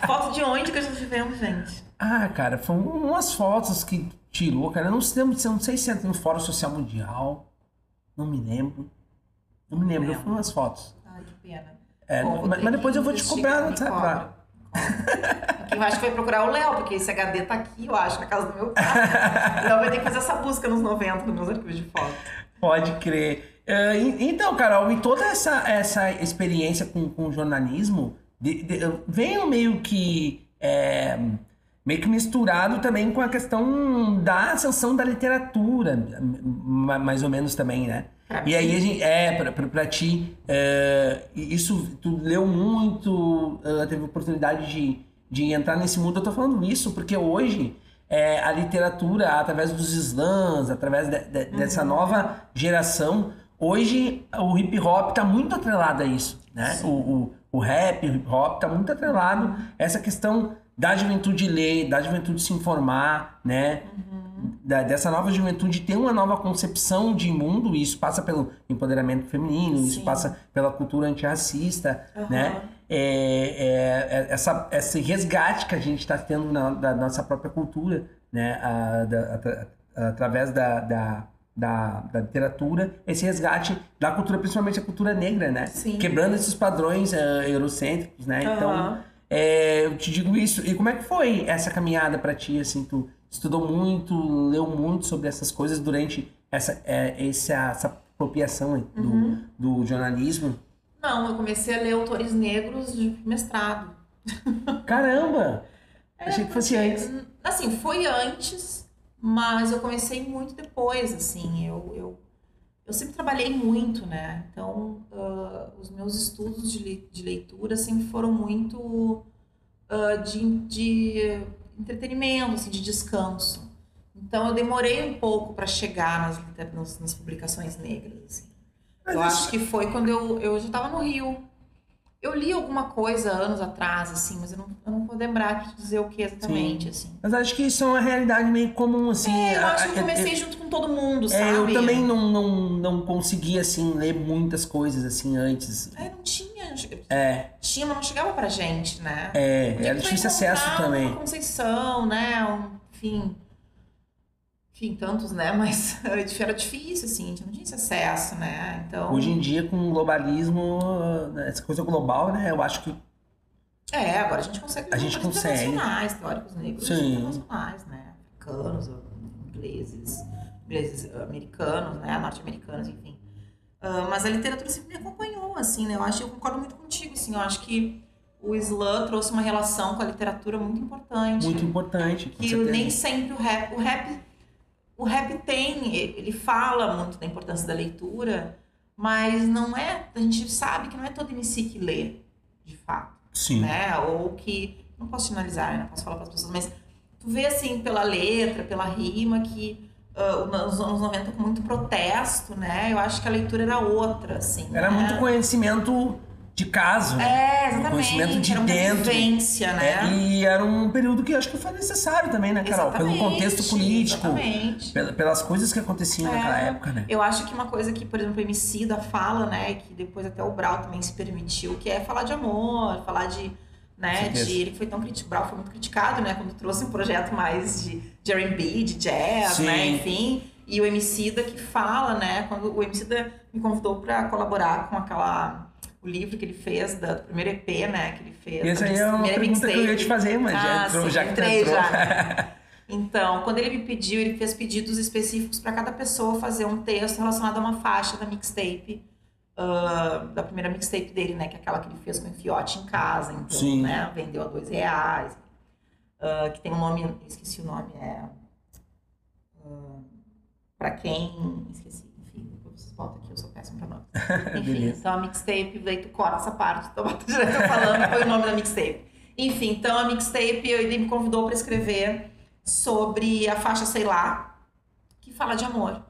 Foto de onde que a gente vemos, gente? Ah, cara, foram umas fotos que tirou, cara. Eu não sei, eu não sei se é no Fórum Social Mundial. Não me lembro. Não me lembro, lembro. foram umas fotos. Ai, que pena. É, mas, mas depois eu vou cobrar no WhatsApp. Quem acho que vai procurar o Léo, porque esse HD tá aqui, eu acho, na casa do meu pai. Léo vai ter que fazer essa busca nos 90 nos meus arquivos de foto. Pode crer. E- então, Carol, e toda essa, essa experiência com, com jornalismo de- de- veio meio que é, meio que misturado também com a questão da ascensão da literatura, ma- mais ou menos também, né? Pra E aí a gente, é, pra, pra, pra ti, é, isso, tu leu muito, teve oportunidade de, de entrar nesse mundo. Eu tô falando isso porque hoje é, a literatura, através dos slams, através de- de- dessa nova geração, hoje o hip hop tá muito atrelado a isso, né? O, o, o rap, o hip hop tá muito atrelado a essa questão da juventude ler, da juventude se informar, né? Da- dessa nova juventude ter uma nova concepção de mundo, e isso passa pelo empoderamento feminino, isso Sim. passa pela cultura antirracista, Aham. né? É, é- é- essa, esse resgate que a gente está tendo na, da nossa própria cultura, né? A- da- atra- através da, da, da, da literatura, esse resgate da cultura, principalmente a cultura negra, né? Sim. Quebrando esses padrões eh, eurocêntricos, né? Então, Aham. é, eu te digo isso. E como é que foi essa caminhada pra ti? Assim, tu estudou muito, leu muito sobre essas coisas durante essa, é, essa, essa apropriação do, Uhum. do jornalismo? Não, eu comecei a ler autores negros de mestrado. Caramba! Achei que fosse antes. Assim, foi antes, mas eu comecei muito depois, assim. Eu, eu, eu sempre trabalhei muito, né? Então, ah, os meus estudos de, de leitura sempre foram muito ah, de, de entretenimento, assim, de descanso. Então, eu demorei um pouco para chegar nas, nas, nas publicações negras, assim. Eu acho que foi quando eu, eu já estava no Rio. Eu li alguma coisa anos atrás, assim, mas eu não, eu não vou lembrar te dizer o que exatamente, assim. Mas acho que isso é uma realidade meio comum, assim. É, eu a- acho que eu comecei junto com todo mundo, é, sabe? eu também não, não, não consegui, assim, ler muitas coisas, assim, antes. É, não tinha. É, Tinha, mas não chegava pra gente, né? é, é era difícil acesso também. Uma Conceição, né? Um, enfim. Enfim, tantos, né? Mas era difícil, assim, a gente não tinha esse acesso, né? Então. Hoje em dia, com o globalismo, essa coisa global, né? Eu acho que É, agora a gente consegue A gente consegue. internacionais, teóricos negros Sim. internacionais, né? Africanos, ingleses, ingleses americanos, né? Norte-americanos, enfim. Ah, mas a literatura sempre me acompanhou, assim, né? Eu acho, eu concordo muito contigo, assim, eu acho que o slam trouxe uma relação com a literatura muito importante. Muito importante. com que certeza. nem sempre o rap, o rap, o rap tem, ele fala muito da importância da leitura, mas não é, a gente sabe que não é todo MC que lê, de fato, Sim. né? Ou que, não posso finalizar, né? Não posso falar para as pessoas, mas tu vê assim pela letra, pela rima que ah, nos anos 90 com muito protesto, né? Eu acho que a leitura era outra, assim. Era né? muito conhecimento de caso. É, exatamente. conhecimento de era muita dentro. vivência, né? É, e era um período que acho que foi necessário também, né, Carol? Pelo Exatamente, contexto político, Exatamente. pela- pelas coisas que aconteciam É. naquela época, né? Eu acho que uma coisa que, por exemplo, o MC da fala, né, que depois até o Brau também se permitiu, que é falar de amor, falar de, né, de ele foi tão criticado, Brau foi muito criticado, né, quando trouxe um projeto mais de, de R&B, de jazz, Sim. né, enfim, e o MC da que fala, né, quando o MC da me convidou para colaborar com aquela o livro que ele fez do primeiro EP, né, que ele fez. Essa aí é uma pergunta que eu ia mixtape. te fazer, mas já Ah, entrou, sim, já entrei entrou. já. Então, quando ele me pediu, ele fez pedidos específicos para cada pessoa fazer um texto relacionado a uma faixa da mixtape, ah, da primeira mixtape dele, né? Que é aquela que ele fez com o Fiote em casa, então, Sim. né? Vendeu a dois reais. Ah, que tem um nome, esqueci o nome, é. para quem. Esqueci, enfim, depois vocês botam aqui, eu sou péssimo pra nome. Enfim, então a mixtape, daí tu corta essa parte, tu bota direto falando, foi o nome da mixtape. Enfim, então a mixtape, ele me convidou para escrever sobre a faixa Sei Lá, que fala de amor.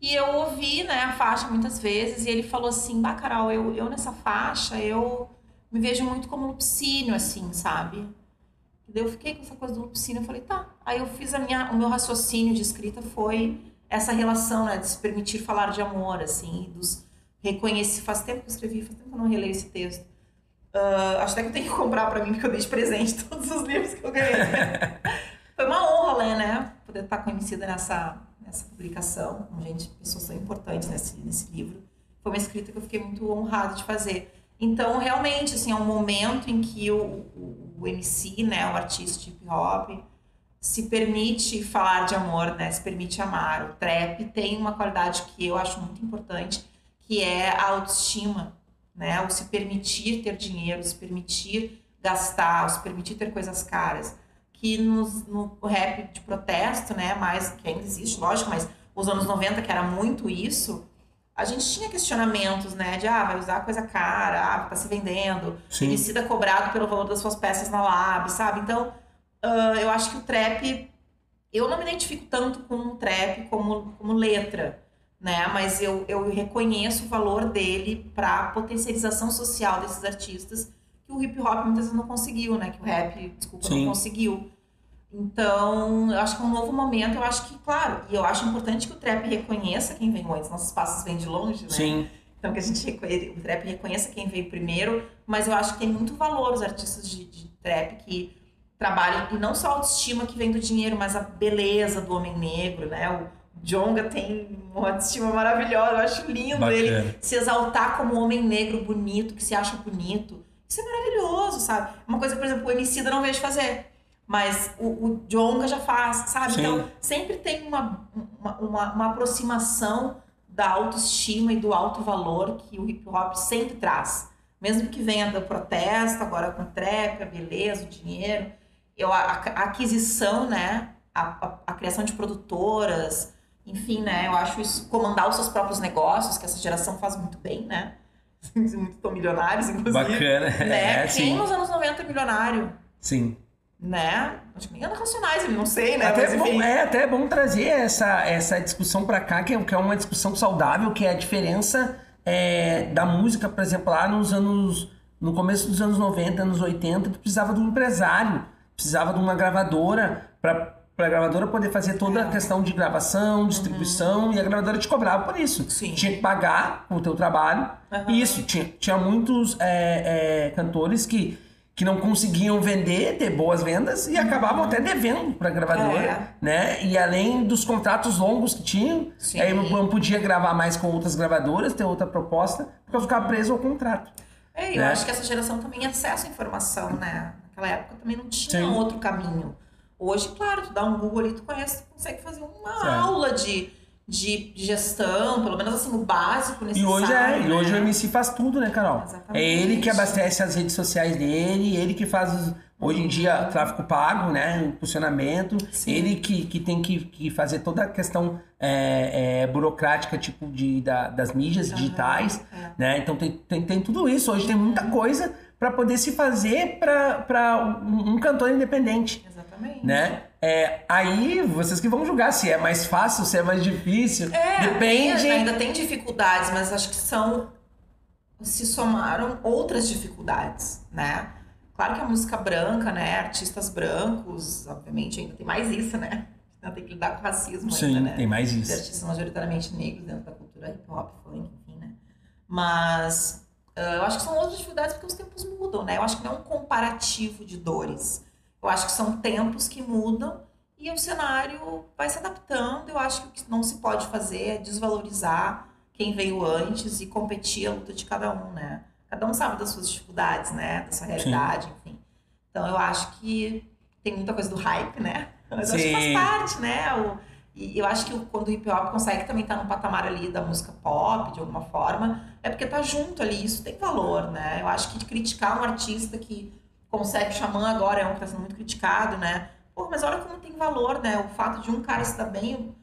E eu ouvi, né, a faixa muitas vezes, e ele falou assim, bah, Carol, eu, eu nessa faixa, eu me vejo muito como lupicínio, assim, sabe? E daí eu fiquei com essa coisa do lupicínio, eu falei, tá. Aí eu fiz a minha, o meu raciocínio de escrita foi essa relação, né, de se permitir falar de amor, assim, dos reconhecer. Faz tempo que eu escrevi, faz tempo que eu não releio esse texto. Ah, acho até que eu tenho que comprar pra mim, porque eu dei de presente todos os livros que eu ganhei. Foi uma honra ler, né? Poder estar conhecida nessa, nessa publicação, com gente, pessoas tão importantes nesse, nesse livro. Foi uma escrita que eu fiquei muito honrada de fazer. Então, realmente, assim, é um momento em que o, o, o MC, né, o artista de hip hop, se permite falar de amor, né? Se permite amar. O trap tem uma qualidade que eu acho muito importante, que é a autoestima, né? O se permitir ter dinheiro, se permitir gastar, se permitir ter coisas caras. Que nos, no rap de protesto, né? Mais que ainda existe, lógico, mas os anos 90, que era muito isso, a gente tinha questionamentos, né? De ah, vai usar coisa cara, ah, tá se vendendo, Sim. Emicida cobrado pelo valor das suas peças na Lab, sabe? Então, ah, eu acho que o trap, eu não me identifico tanto com o trap como, como letra, né? Mas eu, eu reconheço o valor dele para potencialização social desses artistas que o hip hop muitas vezes não conseguiu, né? Que o rap, desculpa, Sim. não conseguiu. Então, eu acho que é um novo momento, eu acho que, claro, e eu acho importante que o trap reconheça quem vem antes, nossos passos vêm de longe, né? Sim. Então que a gente o trap reconheça quem veio primeiro, mas eu acho que tem muito valor os artistas de, de trap que trabalham, e não só a autoestima que vem do dinheiro, mas a beleza do homem negro, né? O Jonga tem uma autoestima maravilhosa, eu acho lindo ele Bacana. se exaltar como um homem negro bonito, que se acha bonito. Isso é maravilhoso, sabe? Uma coisa por exemplo, o Emicida não vejo fazer. Mas o, o Jonga já faz, sabe? Sim. Então, sempre tem uma, uma, uma, uma aproximação da autoestima e do alto valor que o hip hop sempre traz. Mesmo que venha do protesto, agora com trap, a beleza, o dinheiro, eu, a, a aquisição, né? A, a, a criação de produtoras, enfim, né? Eu acho isso, comandar os seus próprios negócios, que essa geração faz muito bem, né? Muitos estão milionários, inclusive. Bacana. Né? É, Quem sim. nos anos 90 é milionário? Sim. Né? Acho que nem Ana Racionais, não sei, né? Até Mas, é, bom, é até bom trazer essa, essa discussão pra cá, que é, que é uma discussão saudável, que é a diferença é, da música, por exemplo, lá nos anos. No começo dos anos 90, anos 80, tu precisava de um empresário, precisava de uma gravadora para a gravadora poder fazer toda a questão de gravação, distribuição, e a gravadora te cobrava por isso. Sim. Tinha que pagar o teu trabalho. E isso, tinha, tinha muitos é, é, cantores que, que não conseguiam vender, ter boas vendas, e acabavam até devendo para a gravadora, É. né? E além dos contratos longos que tinham, Sim. aí não podia gravar mais com outras gravadoras, ter outra proposta, porque ficava preso ao contrato. É, eu né? acho que essa geração também tem acesso à informação, né? Naquela época também não tinha Sim. outro caminho. Hoje, claro, tu dá um Google ali, tu conhece, tu consegue fazer uma aula de, de, de gestão, pelo menos assim, o básico E necessário. hoje é, e né? hoje o MC faz tudo, né, Carol? Exatamente. É ele que abastece as redes sociais dele, ele que faz os- hoje em dia tráfego pago, né? O funcionamento, Sim. ele que, que tem que, que fazer toda a questão é, é, burocrática, tipo, de, da- das mídias Aham, digitais, é. né? Então tem, tem, tem tudo isso. Hoje tem muita coisa para poder se fazer para um, um cantor independente. Exatamente. Né? É, aí vocês que vão julgar se é mais fácil, se é mais difícil. É, Depende. ainda tem dificuldades, mas acho que são. Se somaram outras dificuldades, né? Claro que a música branca, né? Artistas brancos, obviamente, ainda tem mais isso, né? Ainda tem que lidar com racismo Sim, ainda, né? tem mais Os isso. artistas majoritariamente negros dentro da cultura hip hop, funk, enfim, né? Mas eu acho que são outras dificuldades porque os tempos mudam, né? Eu acho que não é um comparativo de dores. Eu acho que são tempos que mudam e o cenário vai se adaptando. Eu acho que o que não se pode fazer é desvalorizar quem veio antes e competir a luta de cada um, né? Cada um sabe das suas dificuldades, né? Da sua realidade, enfim. Então eu acho que tem muita coisa do hype, né? Mas eu acho que faz Sim. parte, né? O, e eu acho que quando o hip hop consegue também estar no patamar ali da música pop, de alguma forma, é porque tá junto ali, isso tem valor, né? Eu acho que criticar um artista que consegue, Xamã agora é um que tá sendo muito criticado, né? Pô, mas olha como tem valor, né? O fato de um cara dar bem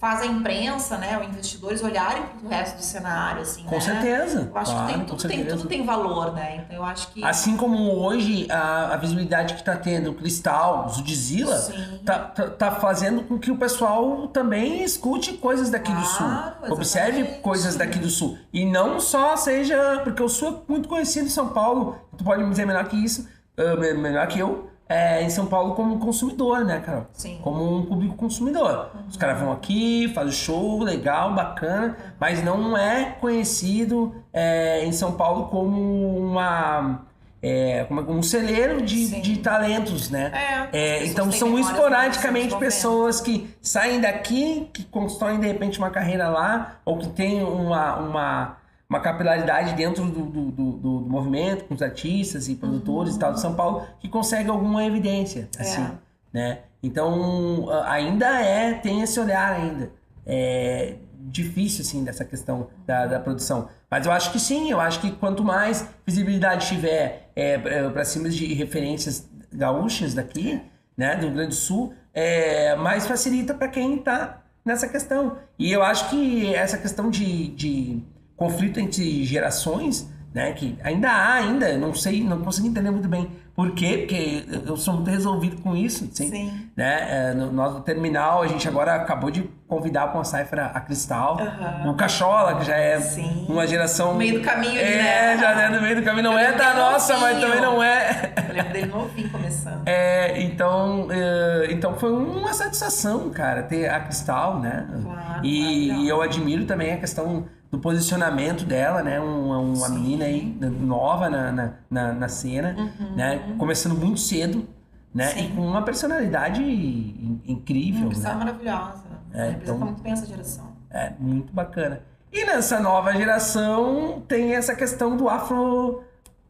faz a imprensa, né? Os investidores olharem pro resto do cenário, assim, Com né? certeza. Eu acho claro, que tem, tudo, tem, tudo tem valor, né? Então eu acho que. Assim como hoje a, a visibilidade que tá tendo o Cristal, o Sim. tá, tá, tá fazendo com que o pessoal também escute coisas daqui do Sul. Claro, Observe exatamente. coisas daqui do Sul. E não só seja. Porque o Sul é muito conhecido em São Paulo. Tu pode me dizer melhor que isso, ah, me- melhor que eu, é, em São Paulo como consumidor, né, Carol? Sim. Como um público consumidor. Os caras vão aqui, fazem show, legal, bacana, mas não é conhecido é, em São Paulo como uma. é, como um celeiro de, Sim. de talentos, né? É, É, então têm são esporadicamente dos anos 90. pessoas que saem daqui, que constroem de repente uma carreira lá, ou que têm uma, uma, uma capilaridade dentro do, do, do, do movimento, com os artistas e produtores e tal de São Paulo, que conseguem alguma evidência, assim, É. né? Então ainda é, tem esse olhar ainda. É difícil, assim, dessa questão da, da produção. Mas eu acho que sim, eu acho que quanto mais visibilidade tiver é, para cima de referências gaúchas daqui, né, do Rio Grande do Sul, é, mais facilita para quem está nessa questão. E eu acho que essa questão de, de conflito entre gerações, né, que ainda há, ainda, não sei, não consigo entender muito bem por quê, porque eu sou muito resolvido com isso, assim, Sim. né, é, no, nós do Terminal, a gente agora acabou de convidar para uma cifra a Cristal, Aham. o Cachola, que já é Sim. uma geração... No meio do caminho É, né? já é no meio do caminho, não Eu é da nossa, mas também não é... Eu lembro dele novinho começando. É, então, é, então foi uma satisfação, cara, ter a Cristal, né? Claro, e, maravilhosa. e eu admiro também a questão do posicionamento dela, né? Uma, uma Sim. menina aí nova na, na, na, na cena, né? Começando muito cedo, né? Uhum. Sim. E com uma personalidade in- incrível, Cristal é né? maravilhosa. É, representa então- muito bem essa geração. É, muito bacana. E nessa nova geração tem essa questão do afro...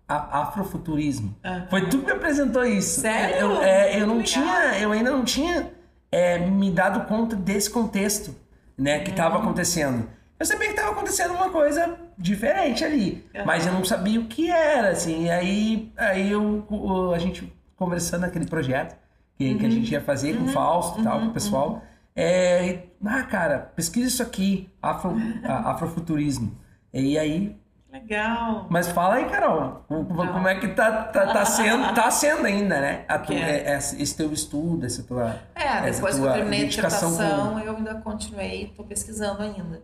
a- afrofuturismo. Ah. Foi tu que me apresentou isso. Sério? Eu, é, eu não Muito tinha, eu ainda não tinha é, me dado conta desse contexto, né, que estava Uhum. acontecendo. Eu sabia que estava acontecendo uma coisa diferente ali, Uhum. mas eu não sabia o que era, assim. E aí, aí eu, a gente conversando naquele projeto que, que a Uhum. gente ia fazer com o Fausto e tal, com o pessoal. É, ah, cara, pesquisa isso aqui, afro, afrofuturismo. E aí Legal. mas fala aí, Carol, como, como é que tá, tá, tá sendo, tá sendo ainda, né? Tu, Que é? é- esse teu estudo, essa tua. É, depois que tua eu terminei a dissertação, eu ainda continuei, estou pesquisando ainda.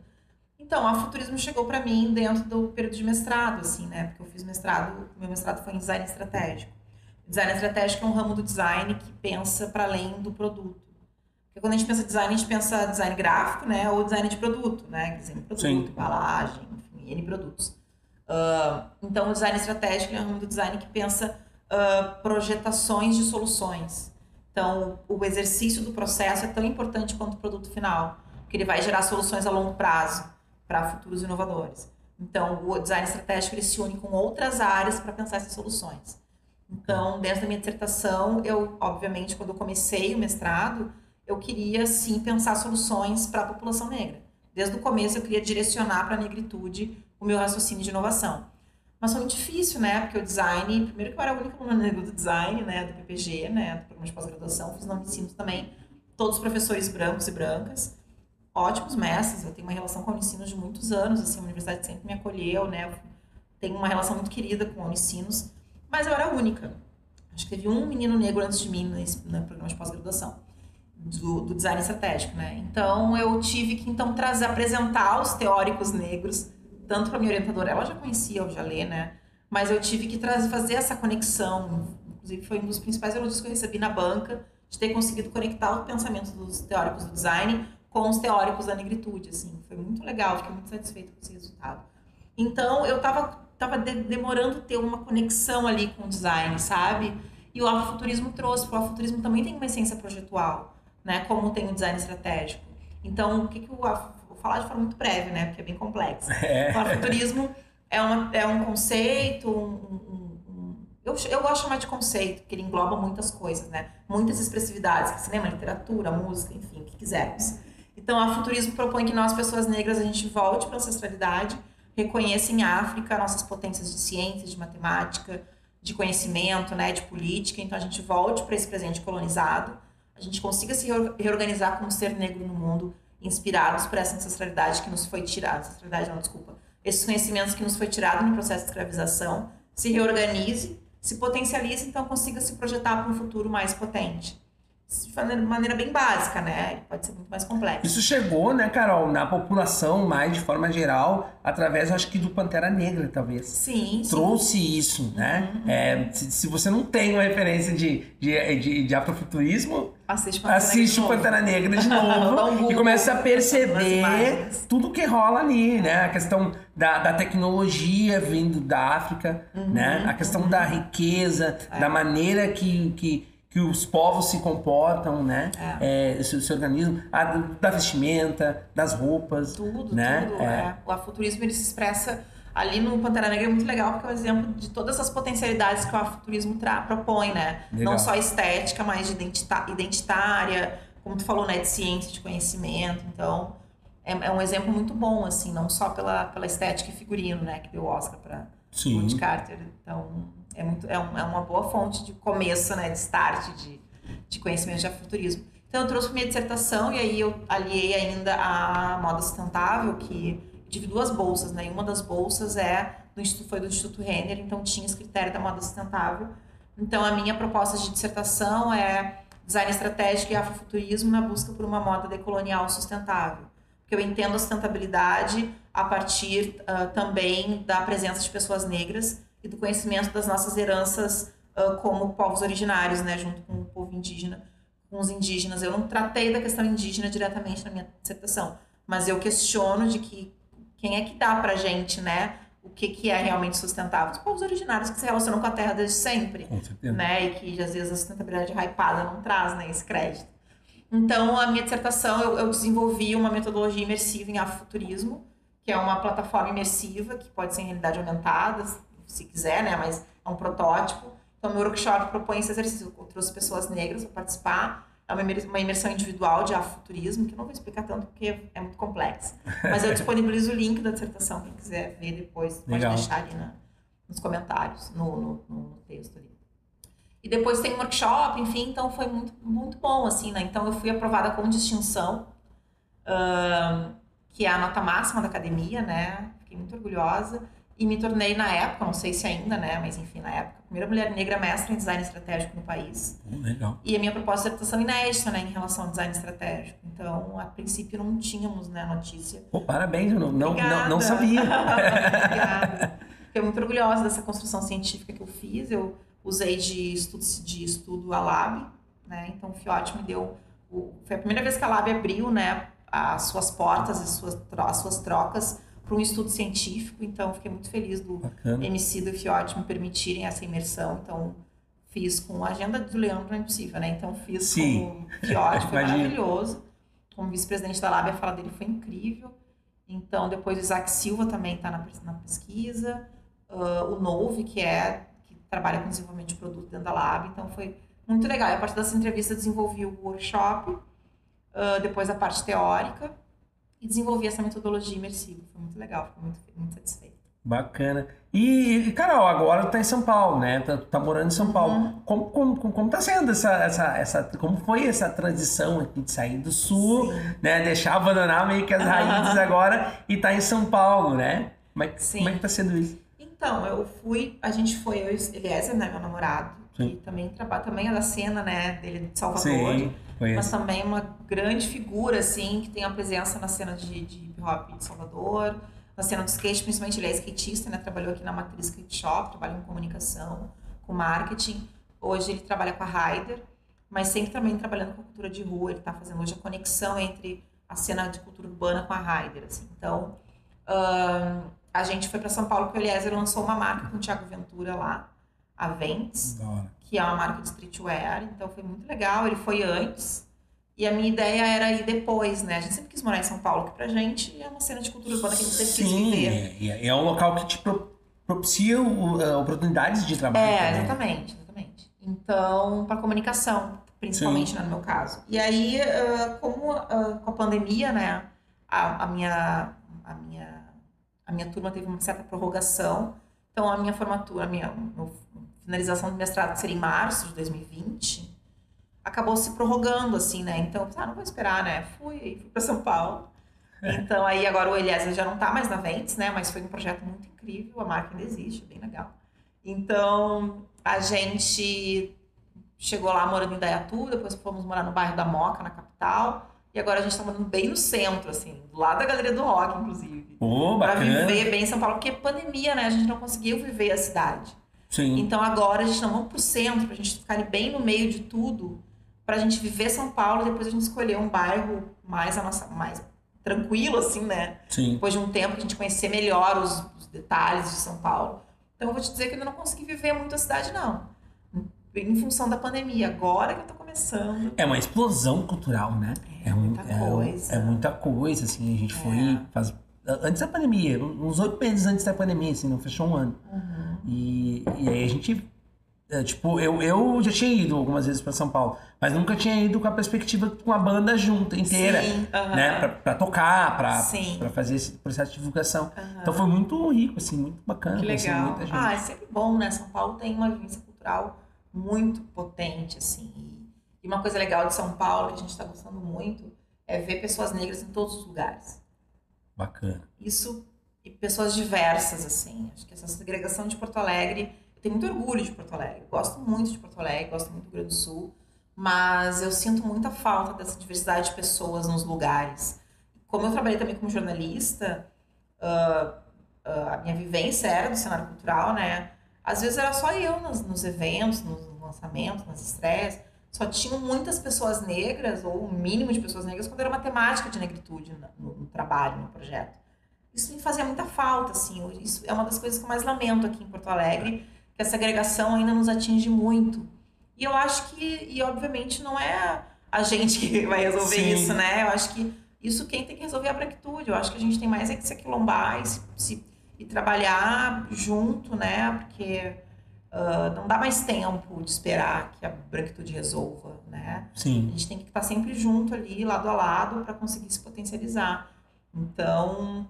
Então, a futurismo chegou para mim dentro do período de mestrado, assim, né? Porque eu fiz mestrado, meu mestrado foi em design estratégico. Design estratégico é um ramo do design que pensa para além do produto. Porque quando a gente pensa design, a gente pensa design gráfico, né? Ou design de produto, né? Design de produto, Sim. embalagem, enfim, N produtos. Ah, então, o design estratégico é um ramo do design que pensa ah, projetações de soluções. Então, o exercício do processo é tão importante quanto o produto final, porque ele vai gerar soluções a longo prazo para futuros inovadores. Então, o design estratégico ele se une com outras áreas para pensar essas soluções. Então, dentro da minha dissertação, eu, obviamente, quando eu comecei o mestrado, eu queria sim pensar soluções para a população negra. Desde o começo eu queria direcionar para a negritude o meu raciocínio de inovação. Mas foi muito difícil, né? Porque o design, primeiro que eu era a única aluna negra do design, né? Do PPG, né? Do programa de pós-graduação, fiz nome ensino também. Todos os professores brancos e brancas. Ótimos mestres, eu tenho uma relação com a Unicinos de muitos anos, assim, a universidade sempre me acolheu, né? Tenho uma relação muito querida com a Unicinos, mas eu era única. Acho que teve um menino negro antes de mim no programa de pós-graduação. Do, do, design estratégico, né? Então eu tive que então trazer, apresentar os teóricos negros tanto para minha orientadora, ela já conhecia o Jalê, né? Mas eu tive que trazer, fazer essa conexão. Inclusive, foi um dos principais elogios que eu recebi na banca, de ter conseguido conectar o pensamento dos teóricos do design com os teóricos da negritude, assim. Foi muito legal, fiquei muito satisfeita com esse resultado. Então, eu tava, tava de, demorando ter uma conexão ali com o design, sabe? E o afrofuturismo trouxe, porque o afrofuturismo também tem uma essência projetual, né? Como tem o design estratégico. Então, o que, que o falar de forma muito breve, né? Porque é bem complexo. É. O afrofuturismo é, uma, é um conceito, um, um, um, eu, eu gosto de chamar de conceito, porque ele engloba muitas coisas, né? Muitas expressividades, cinema, literatura, música, enfim, o que quisermos. Então, o afrofuturismo propõe que nós, pessoas negras, a gente volte para a ancestralidade, reconheça em África nossas potências de ciência, de matemática, de conhecimento, né, de política. Então, a gente volte para esse presente colonizado, a gente consiga se reorganizar como ser negro no mundo inspirados por essa ancestralidade que nos foi tirada, ancestralidade não, desculpa, esses conhecimentos que nos foi tirado no processo de escravização, se reorganize, se potencialize, então consiga se projetar para um futuro mais potente de maneira bem básica, né? Pode ser muito mais complexo. Isso chegou, né, Carol, na população mais de forma geral, através, acho que, do Pantera Negra, talvez. Sim. Trouxe sim. isso, né? Uhum. É, se, se, você não tem uma referência de, de, de, de afrofuturismo, assiste, Pantera assiste o Pantera Negra de novo e começa a perceber tudo que rola ali, né? A questão da, da tecnologia vindo da África, uhum. né? A questão uhum. da riqueza, é. da maneira que, que que os povos se comportam, né? É. É, se, se organizam, a, da vestimenta, das roupas. Tudo, né? tudo. É. é. O afuturismo ele se expressa ali no Pantera Negra é muito legal porque é um exemplo de todas as potencialidades que o afuturismo propõe, né? Legal. Não só estética, mas de identitária, como tu falou, né? De ciência, de conhecimento. Então, é, é, um exemplo muito bom, assim, não só pela, pela estética e figurino, né? Que deu o Oscar para Woody Carter. Então, é, muito, é, um, é uma boa fonte de começo, né, de start de, de conhecimento de afrofuturismo. Então eu trouxe minha dissertação e aí eu aliei ainda a moda sustentável, que tive duas bolsas, né? E uma das bolsas é do Instituto, foi do Instituto Renner, então tinha os critérios da moda sustentável. Então a minha proposta de dissertação é design estratégico e afrofuturismo na busca por uma moda decolonial sustentável. Porque eu entendo a sustentabilidade a partir uh, também da presença de pessoas negras e do conhecimento das nossas heranças uh, como povos originários, né, junto com o povo indígena, com os indígenas. Eu não tratei da questão indígena diretamente na minha dissertação, mas eu questiono de que quem é que dá pra gente, né, o que, que é realmente sustentável? Os povos originários que se relacionam com a terra desde sempre, né, e que às vezes a sustentabilidade hypada não traz, né, esse crédito. Então, a minha dissertação, eu, eu desenvolvi uma metodologia imersiva em afrofuturismo, que é uma plataforma imersiva que pode ser em realidade aumentada, se quiser, né? Mas é um protótipo. Então, meu workshop propõe esse exercício. Eu trouxe pessoas negras para participar. É uma imersão individual de afrofuturismo, que eu não vou explicar tanto porque é muito complexo. Mas eu disponibilizo o link da dissertação, quem quiser ver depois, pode Legal. deixar ali na, nos comentários, no, no, no, texto ali. E depois tem um workshop, enfim, então foi muito, muito bom, assim, né? Então eu fui aprovada com distinção, que é a nota máxima da academia, né? Fiquei muito orgulhosa. E me tornei, na época, não sei se ainda, né? Mas enfim, na época, a primeira mulher negra mestra em design estratégico no país. Oh, legal. E a minha proposta de dissertação inédita, né? Em relação ao design estratégico. Então, a princípio, não tínhamos, né? Notícia. Pô, parabéns, eu não, não, não, não sabia. Obrigada. Fiquei muito orgulhosa dessa construção científica que eu fiz. Eu usei de estudo, de estudo a Lab, né? Então, o Fiote me deu... O, foi a primeira vez que a Lab abriu, né? As suas portas, as suas, as suas trocas para um estudo científico, então fiquei muito feliz do Bacana. MC do Fiote me permitirem essa imersão, então fiz com a agenda do Leandro não é impossível, né? Então fiz Sim. com o Fiote, foi maravilhoso. Como vice-presidente da Lab, a fala dele foi incrível. Então, depois o Isaac Silva também está na, na, pesquisa. Uh, o Nove, que é que trabalha com desenvolvimento de produto dentro da Lab. Então, foi muito legal. E a partir dessa entrevista, desenvolvi o workshop. Uh, depois a parte teórica e desenvolvi essa metodologia imersiva. Foi muito legal, fiquei muito, muito satisfeita. Bacana. E, Carol, agora tu tá em São Paulo, né? Tá, tá morando em São Paulo. Uhum. Como, como, como tá sendo essa, essa, essa. Como foi essa transição aqui de sair do sul, Sim. né? Deixar abandonar meio que as raízes agora e tá em São Paulo, né? Como é, Sim. como é que tá sendo isso? Então, eu fui, a gente foi, eu e Eliezer, né, meu namorado, Sim. que também trabalha, também é da cena, né, dele de Salvador. Sim, Mas também uma grande figura, assim, que tem a presença na cena de, de hip hop de Salvador, na cena do skate, principalmente ele é skatista, né? Trabalhou aqui na Matriz Skate Shop, trabalha com comunicação, com marketing. Hoje ele trabalha com a Ryder, mas sempre também trabalhando com cultura de rua. Ele está fazendo hoje a conexão entre a cena de cultura urbana com a Ryder, assim. Então, a gente foi para São Paulo porque o Eliezer lançou uma marca com o Thiago Ventura lá, a Vents que é uma marca de streetwear, então foi muito legal. Ele foi antes. E a minha ideia era ir depois, né? A gente sempre quis morar em São Paulo, que pra gente é uma cena de cultura urbana que a gente sempre quis viver. é, é- é um local que te pro- propicia uh, oportunidades de trabalho. É, também. exatamente, exatamente. Então, para comunicação, principalmente né, no meu caso. E aí, ah, como ah, com a pandemia, né, a, a minha a minha a minha turma teve uma certa prorrogação. Então, a minha formatura, a minha meu- finalização do mestrado seria em março de 2020, acabou se prorrogando assim, né? Então, ah, não vou esperar, né? Fui, fui para São Paulo. Então, aí agora o Eliezer já não tá mais na Ventes, né? Mas foi um projeto muito incrível, a marca ainda existe, bem legal. Então, a gente chegou lá morando em Dayatu, depois fomos morar no bairro da Moca, na capital. E agora a gente tá morando bem no centro, assim, do lado da Galeria do Rock, inclusive. Pra bacana. viver bem em São Paulo, porque pandemia, né? A gente não conseguiu viver a cidade. Sim. Então agora a gente não vamos pro centro, pra gente ficar bem no meio de tudo, pra gente viver São Paulo e depois a gente escolher um bairro mais a nossa, mais tranquilo, assim, né? Sim. depois de um tempo, a gente conhecer melhor os, os detalhes de São Paulo. Então, eu vou te dizer que eu ainda não consegui viver muito a cidade, não. Em função da pandemia. Agora que eu tô começando. É uma explosão cultural, né? É um- muita um- coisa. é muita coisa, assim. A gente É. foi. Faz, antes da pandemia, uns oito meses antes da pandemia, assim, não fechou um ano. Uhum. E, e aí a gente. é, tipo, eu, eu já tinha ido algumas vezes pra São Paulo, mas nunca tinha ido com a perspectiva com a banda junta, inteira. Sim, aham. Né? Pra, pra tocar, pra, Sim. pra fazer esse processo de divulgação. Então foi muito rico, assim, muito bacana. Que legal. Muita gente. Ah, é sempre bom, né? São Paulo tem uma vivência cultural muito potente, assim. E- E uma coisa legal de São Paulo, que a gente está gostando muito, é ver pessoas negras em todos os lugares. Bacana. Isso, e pessoas diversas, assim. Acho que essa segregação de Porto Alegre, eu tenho muito orgulho de Porto Alegre. Gosto muito de Porto Alegre, gosto muito do Rio Grande do Sul, mas eu sinto muita falta dessa diversidade de pessoas nos lugares. Como eu trabalhei também como jornalista, ah, ah, a minha vivência era do cenário cultural, né? Às vezes era só eu nos, nos eventos, nos lançamentos, nas estreias. Só tinham muitas pessoas negras, ou o mínimo de pessoas negras, quando era uma temática de negritude no, no trabalho, no projeto. Isso me fazia muita falta, assim. Isso é uma das coisas que eu mais lamento aqui em Porto Alegre, que essa agregação ainda nos atinge muito. E eu acho que, e obviamente não é a gente que vai resolver Sim. isso, né? Eu acho que isso quem tem que resolver é a branquitude. Eu acho que a gente tem mais é que se aquilombar e, se, se- e trabalhar junto, né? Porque ah, não dá mais tempo de esperar que a branquitude resolva, né? A Sim. gente tem que estar sempre junto ali, lado a lado, para conseguir se potencializar. Então,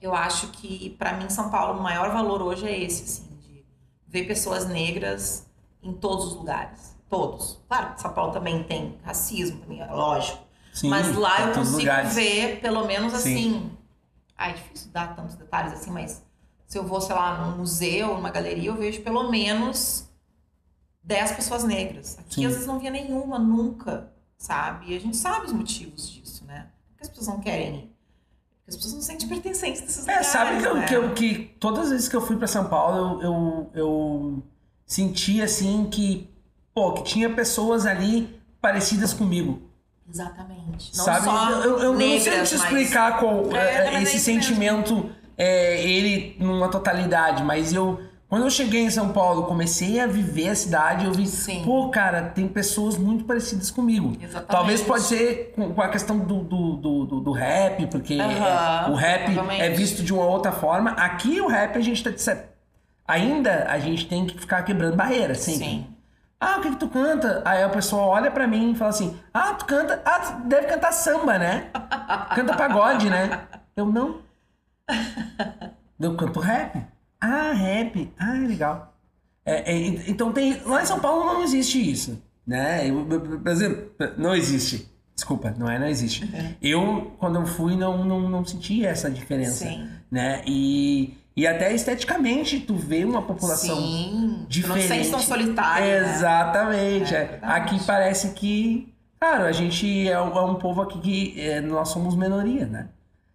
eu acho que, para mim, São Paulo, o maior valor hoje é esse, assim, de ver pessoas negras em todos os lugares. Todos. Claro que São Paulo também tem racismo, também, é lógico. Sim, mas lá em eu consigo lugares. ver, pelo menos Sim. assim. Ah, é difícil dar tantos detalhes assim, mas se eu vou, sei lá, num museu, numa galeria, eu vejo pelo menos 10 pessoas negras. Aqui, Sim. às vezes, não via nenhuma, nunca, sabe? E a gente sabe os motivos disso, né? Por que as pessoas não querem ir? Porque as pessoas não sentem pertencentes desses É, lugares, sabe que, eu, né? que, eu- que todas as vezes que eu fui pra São Paulo, eu, eu, eu senti assim que, pô, que tinha pessoas ali parecidas comigo. Exatamente. Não sabe? só eu, eu, eu não sei negras, te mas- explicar qual, É, é, mas é esse isso mesmo. É, ele numa totalidade, mas eu. Quando eu cheguei em São Paulo, comecei a viver a cidade, eu vi, Sim. pô, cara, tem pessoas muito parecidas comigo. Exatamente. Talvez pode ser com, a questão do, do, do, do- rap, porque é, o rap provavelmente. é visto de uma outra forma. Aqui o rap a gente tá. Ainda a gente tem que ficar quebrando barreiras, sempre. Sim. Ah, o que, que tu canta? Aí a pessoa olha pra mim e fala assim: Ah, tu canta. Ah, tu deve cantar samba, né? Canta pagode, né? Eu não. Eu canto rap. Ah, rap. Ah, legal. É, é, então tem. Lá em São Paulo não existe isso. Né? Por exemplo, não existe. Desculpa, não é, não existe. Eu, quando eu fui, não, não, não senti essa diferença. Sim. Né? E, e até esteticamente, tu vê uma população Sim. Tu não diferente. se sente tão solitário. né? Exatamente. É É, verdade. aqui parece que, claro, a gente é, um é um povo aqui que é, nós somos minoria, né?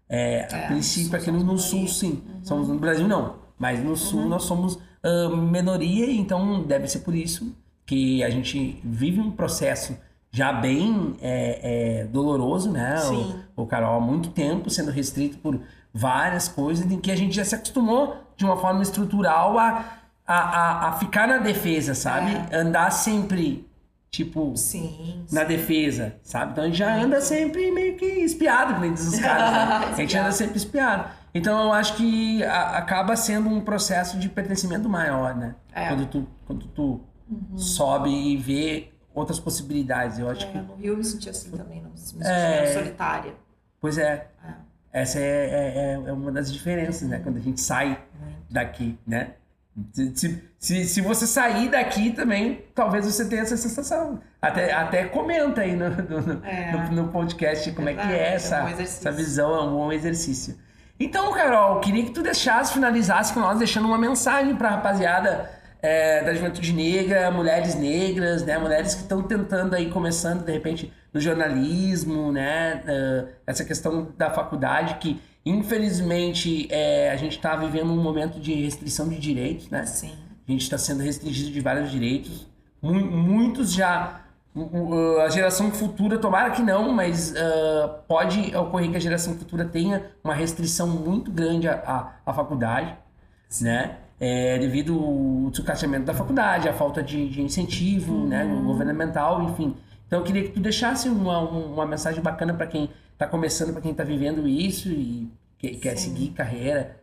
É, a É, princípio, aqui no, no sul, sim. Somos no Brasil, não. Mas no sul nós somos ah, minoria, então deve ser por isso que a gente vive um processo já bem é, é, doloroso, né? Sim. O, o Carol há muito tempo sendo restrito por várias coisas em que a gente já se acostumou de uma forma estrutural a, a, a, a ficar na defesa, sabe? Andar sempre, tipo, Sim. na defesa, sabe? Então a gente já anda sempre meio que espiado, como diz os caras, né? A gente anda sempre espiado. Então eu acho que a- acaba sendo um processo de pertencimento maior, né? É. Quando tu, quando tu sobe e vê outras possibilidades. Eu acho É, que. no Rio eu me senti assim também, não me senti É. solitária. Pois é. É. Essa é, é, é- é uma das diferenças, né? Quando a gente sai daqui, né? Se, se, se, você sair daqui também, talvez você tenha essa sensação. Até, até comenta aí no, no, É. no- no podcast como é que Verdade, é é um essa, essa visão, é um bom exercício. Então, Carol, queria que tu deixasse, finalizasse com nós, deixando uma mensagem pra rapaziada é, da juventude negra, mulheres negras, né? Mulheres que estão tentando aí, começando, de repente, no jornalismo, né? eh, essa questão da faculdade que, infelizmente, é, a gente está vivendo um momento de restrição de direitos, né? Sim. A gente está sendo restringido de vários direitos. Mu- Muitos já. A geração futura, tomara que não, mas ah, pode ocorrer que a geração futura tenha uma restrição muito grande à, à, à faculdade, né? É, devido ao sucateamento da faculdade, a falta de, de incentivo né, governamental, enfim. Então eu queria que tu deixasse uma, uma mensagem bacana para quem está começando, para quem está vivendo isso e que- quer seguir carreira.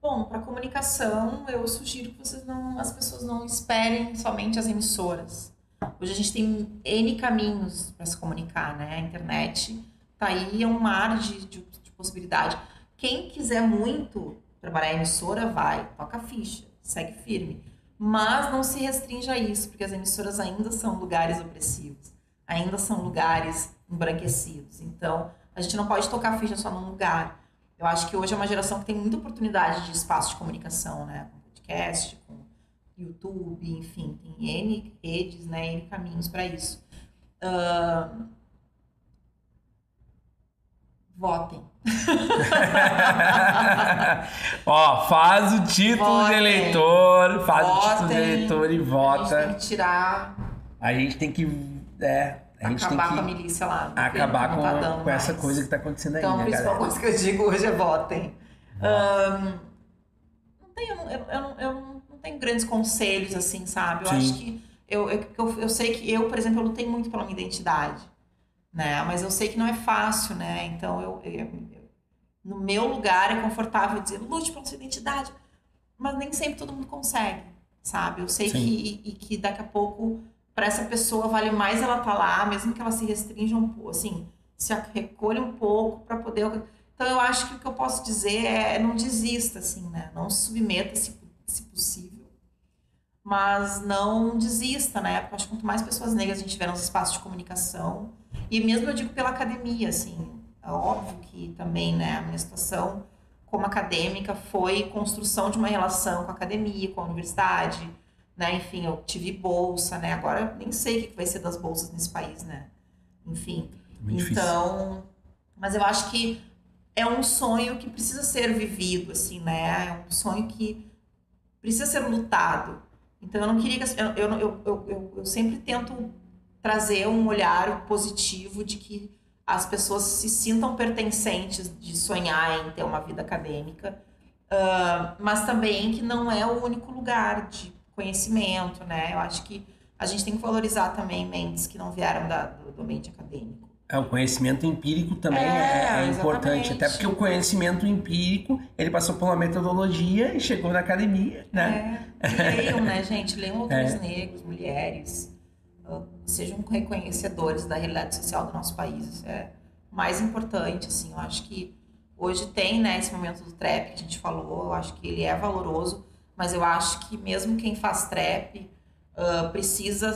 Bom, para comunicação, eu sugiro que vocês não, as pessoas não esperem somente as emissoras. Hoje a gente tem N caminhos para se comunicar, né? A internet tá aí, é um mar de, de, de possibilidade. Quem quiser muito trabalhar em emissora, vai, toca a ficha, segue firme. Mas não se restringe a isso, porque as emissoras ainda são lugares opressivos, ainda são lugares embranquecidos. Então, a gente não pode tocar a ficha só num lugar. Eu acho que hoje é uma geração que tem muita oportunidade de espaço de comunicação, né? Com podcast, com YouTube, enfim, tem N redes, né? N caminhos para isso. Ahn, Votem. Ó, faz o título de Votem. eleitor, faz o título de Votem. eleitor e A gente tem vota. que tirar, A gente tem que. É, a gente acabar com a tem que milícia lá. acabar com, tá com essa mais. coisa que tá acontecendo aí, Então, a né, principal coisa que eu digo hoje é votem. Não tenho, eu, eu, eu, não- tenho grandes conselhos, assim, sabe? Eu Sim. acho que. Eu, eu, eu, sei que eu, por exemplo, eu lutei muito pela minha identidade, né? Mas eu sei que não é fácil, né? Então, eu, eu- no meu lugar é confortável dizer lute pela sua identidade, mas nem sempre todo mundo consegue, sabe? Eu sei Sim. que, e que daqui a pouco, para essa pessoa, vale mais ela estar lá, mesmo que ela se restrinja um pouco, assim, se recolha um pouco para poder. Então, eu acho que o que eu posso dizer é não desista, assim, né? Não submeta, se, se possível mas não desista, né? Porque eu acho que quanto mais pessoas negras a gente tiver nos espaços de comunicação, e mesmo eu digo pela academia, assim, é óbvio que também, né, a minha situação como acadêmica foi construção de uma relação com a academia, com a universidade, né? Enfim, eu tive bolsa, né? Agora nem sei o que vai ser das bolsas nesse país, né? Enfim, Muito difícil. então, mas eu acho que é um sonho que precisa ser vivido, assim, né? É um sonho que precisa ser lutado. Então, eu não queria que. Eu, eu, eu, eu, eu, sempre tento trazer um olhar positivo de que as pessoas se sintam pertencentes de sonhar em ter uma vida acadêmica, ah, mas também que não é o único lugar de conhecimento, né? Eu acho que a gente tem que valorizar também mentes que não vieram da, do, do ambiente acadêmico. É, o conhecimento empírico também É, é, é importante, até porque o conhecimento empírico, ele passou por uma metodologia e chegou na academia, né? É. leiam, né, gente? Leiam autores é. negros, mulheres, uh, sejam reconhecedores da realidade social do nosso país. Isso é mais importante, assim. Eu acho que hoje tem, né, esse momento do trap que a gente falou. Eu acho que ele é valoroso, mas eu acho que mesmo quem faz trap uh, precisa,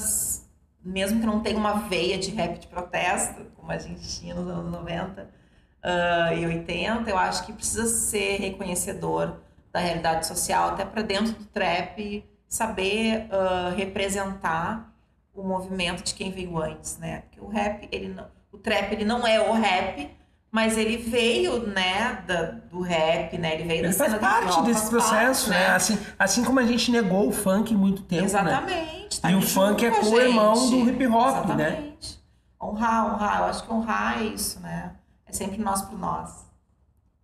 mesmo que não tenha uma veia de rap de protesto, como a gente tinha nos anos 90 uh, e 80, eu acho que precisa ser reconhecedor da realidade social, até para dentro do trap saber uh, representar o movimento de quem veio antes, né? Porque o rap, ele não, o trap, ele não é o rap, mas ele veio, né, da, do rap, né? Ele veio ele faz parte desse processo, parte, né? né? Assim, assim como a gente negou o funk muito tempo, né? Exatamente. Né? Tá e o funk é co-irmão do hip hop, Exatamente. né? Honrar, honrar. Eu acho que honrar é isso, né? É sempre nós por nós.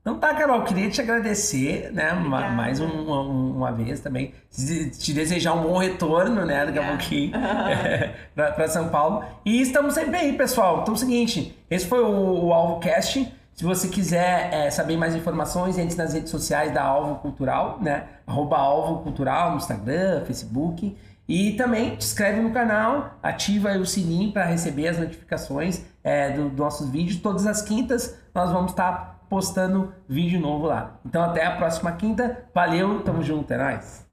Então tá, Carol, queria te agradecer, né, Obrigada. mais um, um, uma vez também, te desejar um bom retorno, né, daqui a pouquinho, para São Paulo. E estamos sempre aí, pessoal. Então é o seguinte, esse foi o, o Alvo Cast. Se você quiser é, saber mais informações, entre nas redes sociais da Alvo Cultural, né, arroba Alvo Cultural no Instagram, Facebook. E também te inscreve no canal, ativa o sininho para receber as notificações é, dos do nossos vídeos. Todas as quintas nós vamos estar tá postando vídeo novo lá. Então até a próxima quinta. Valeu, tamo junto, é nóis.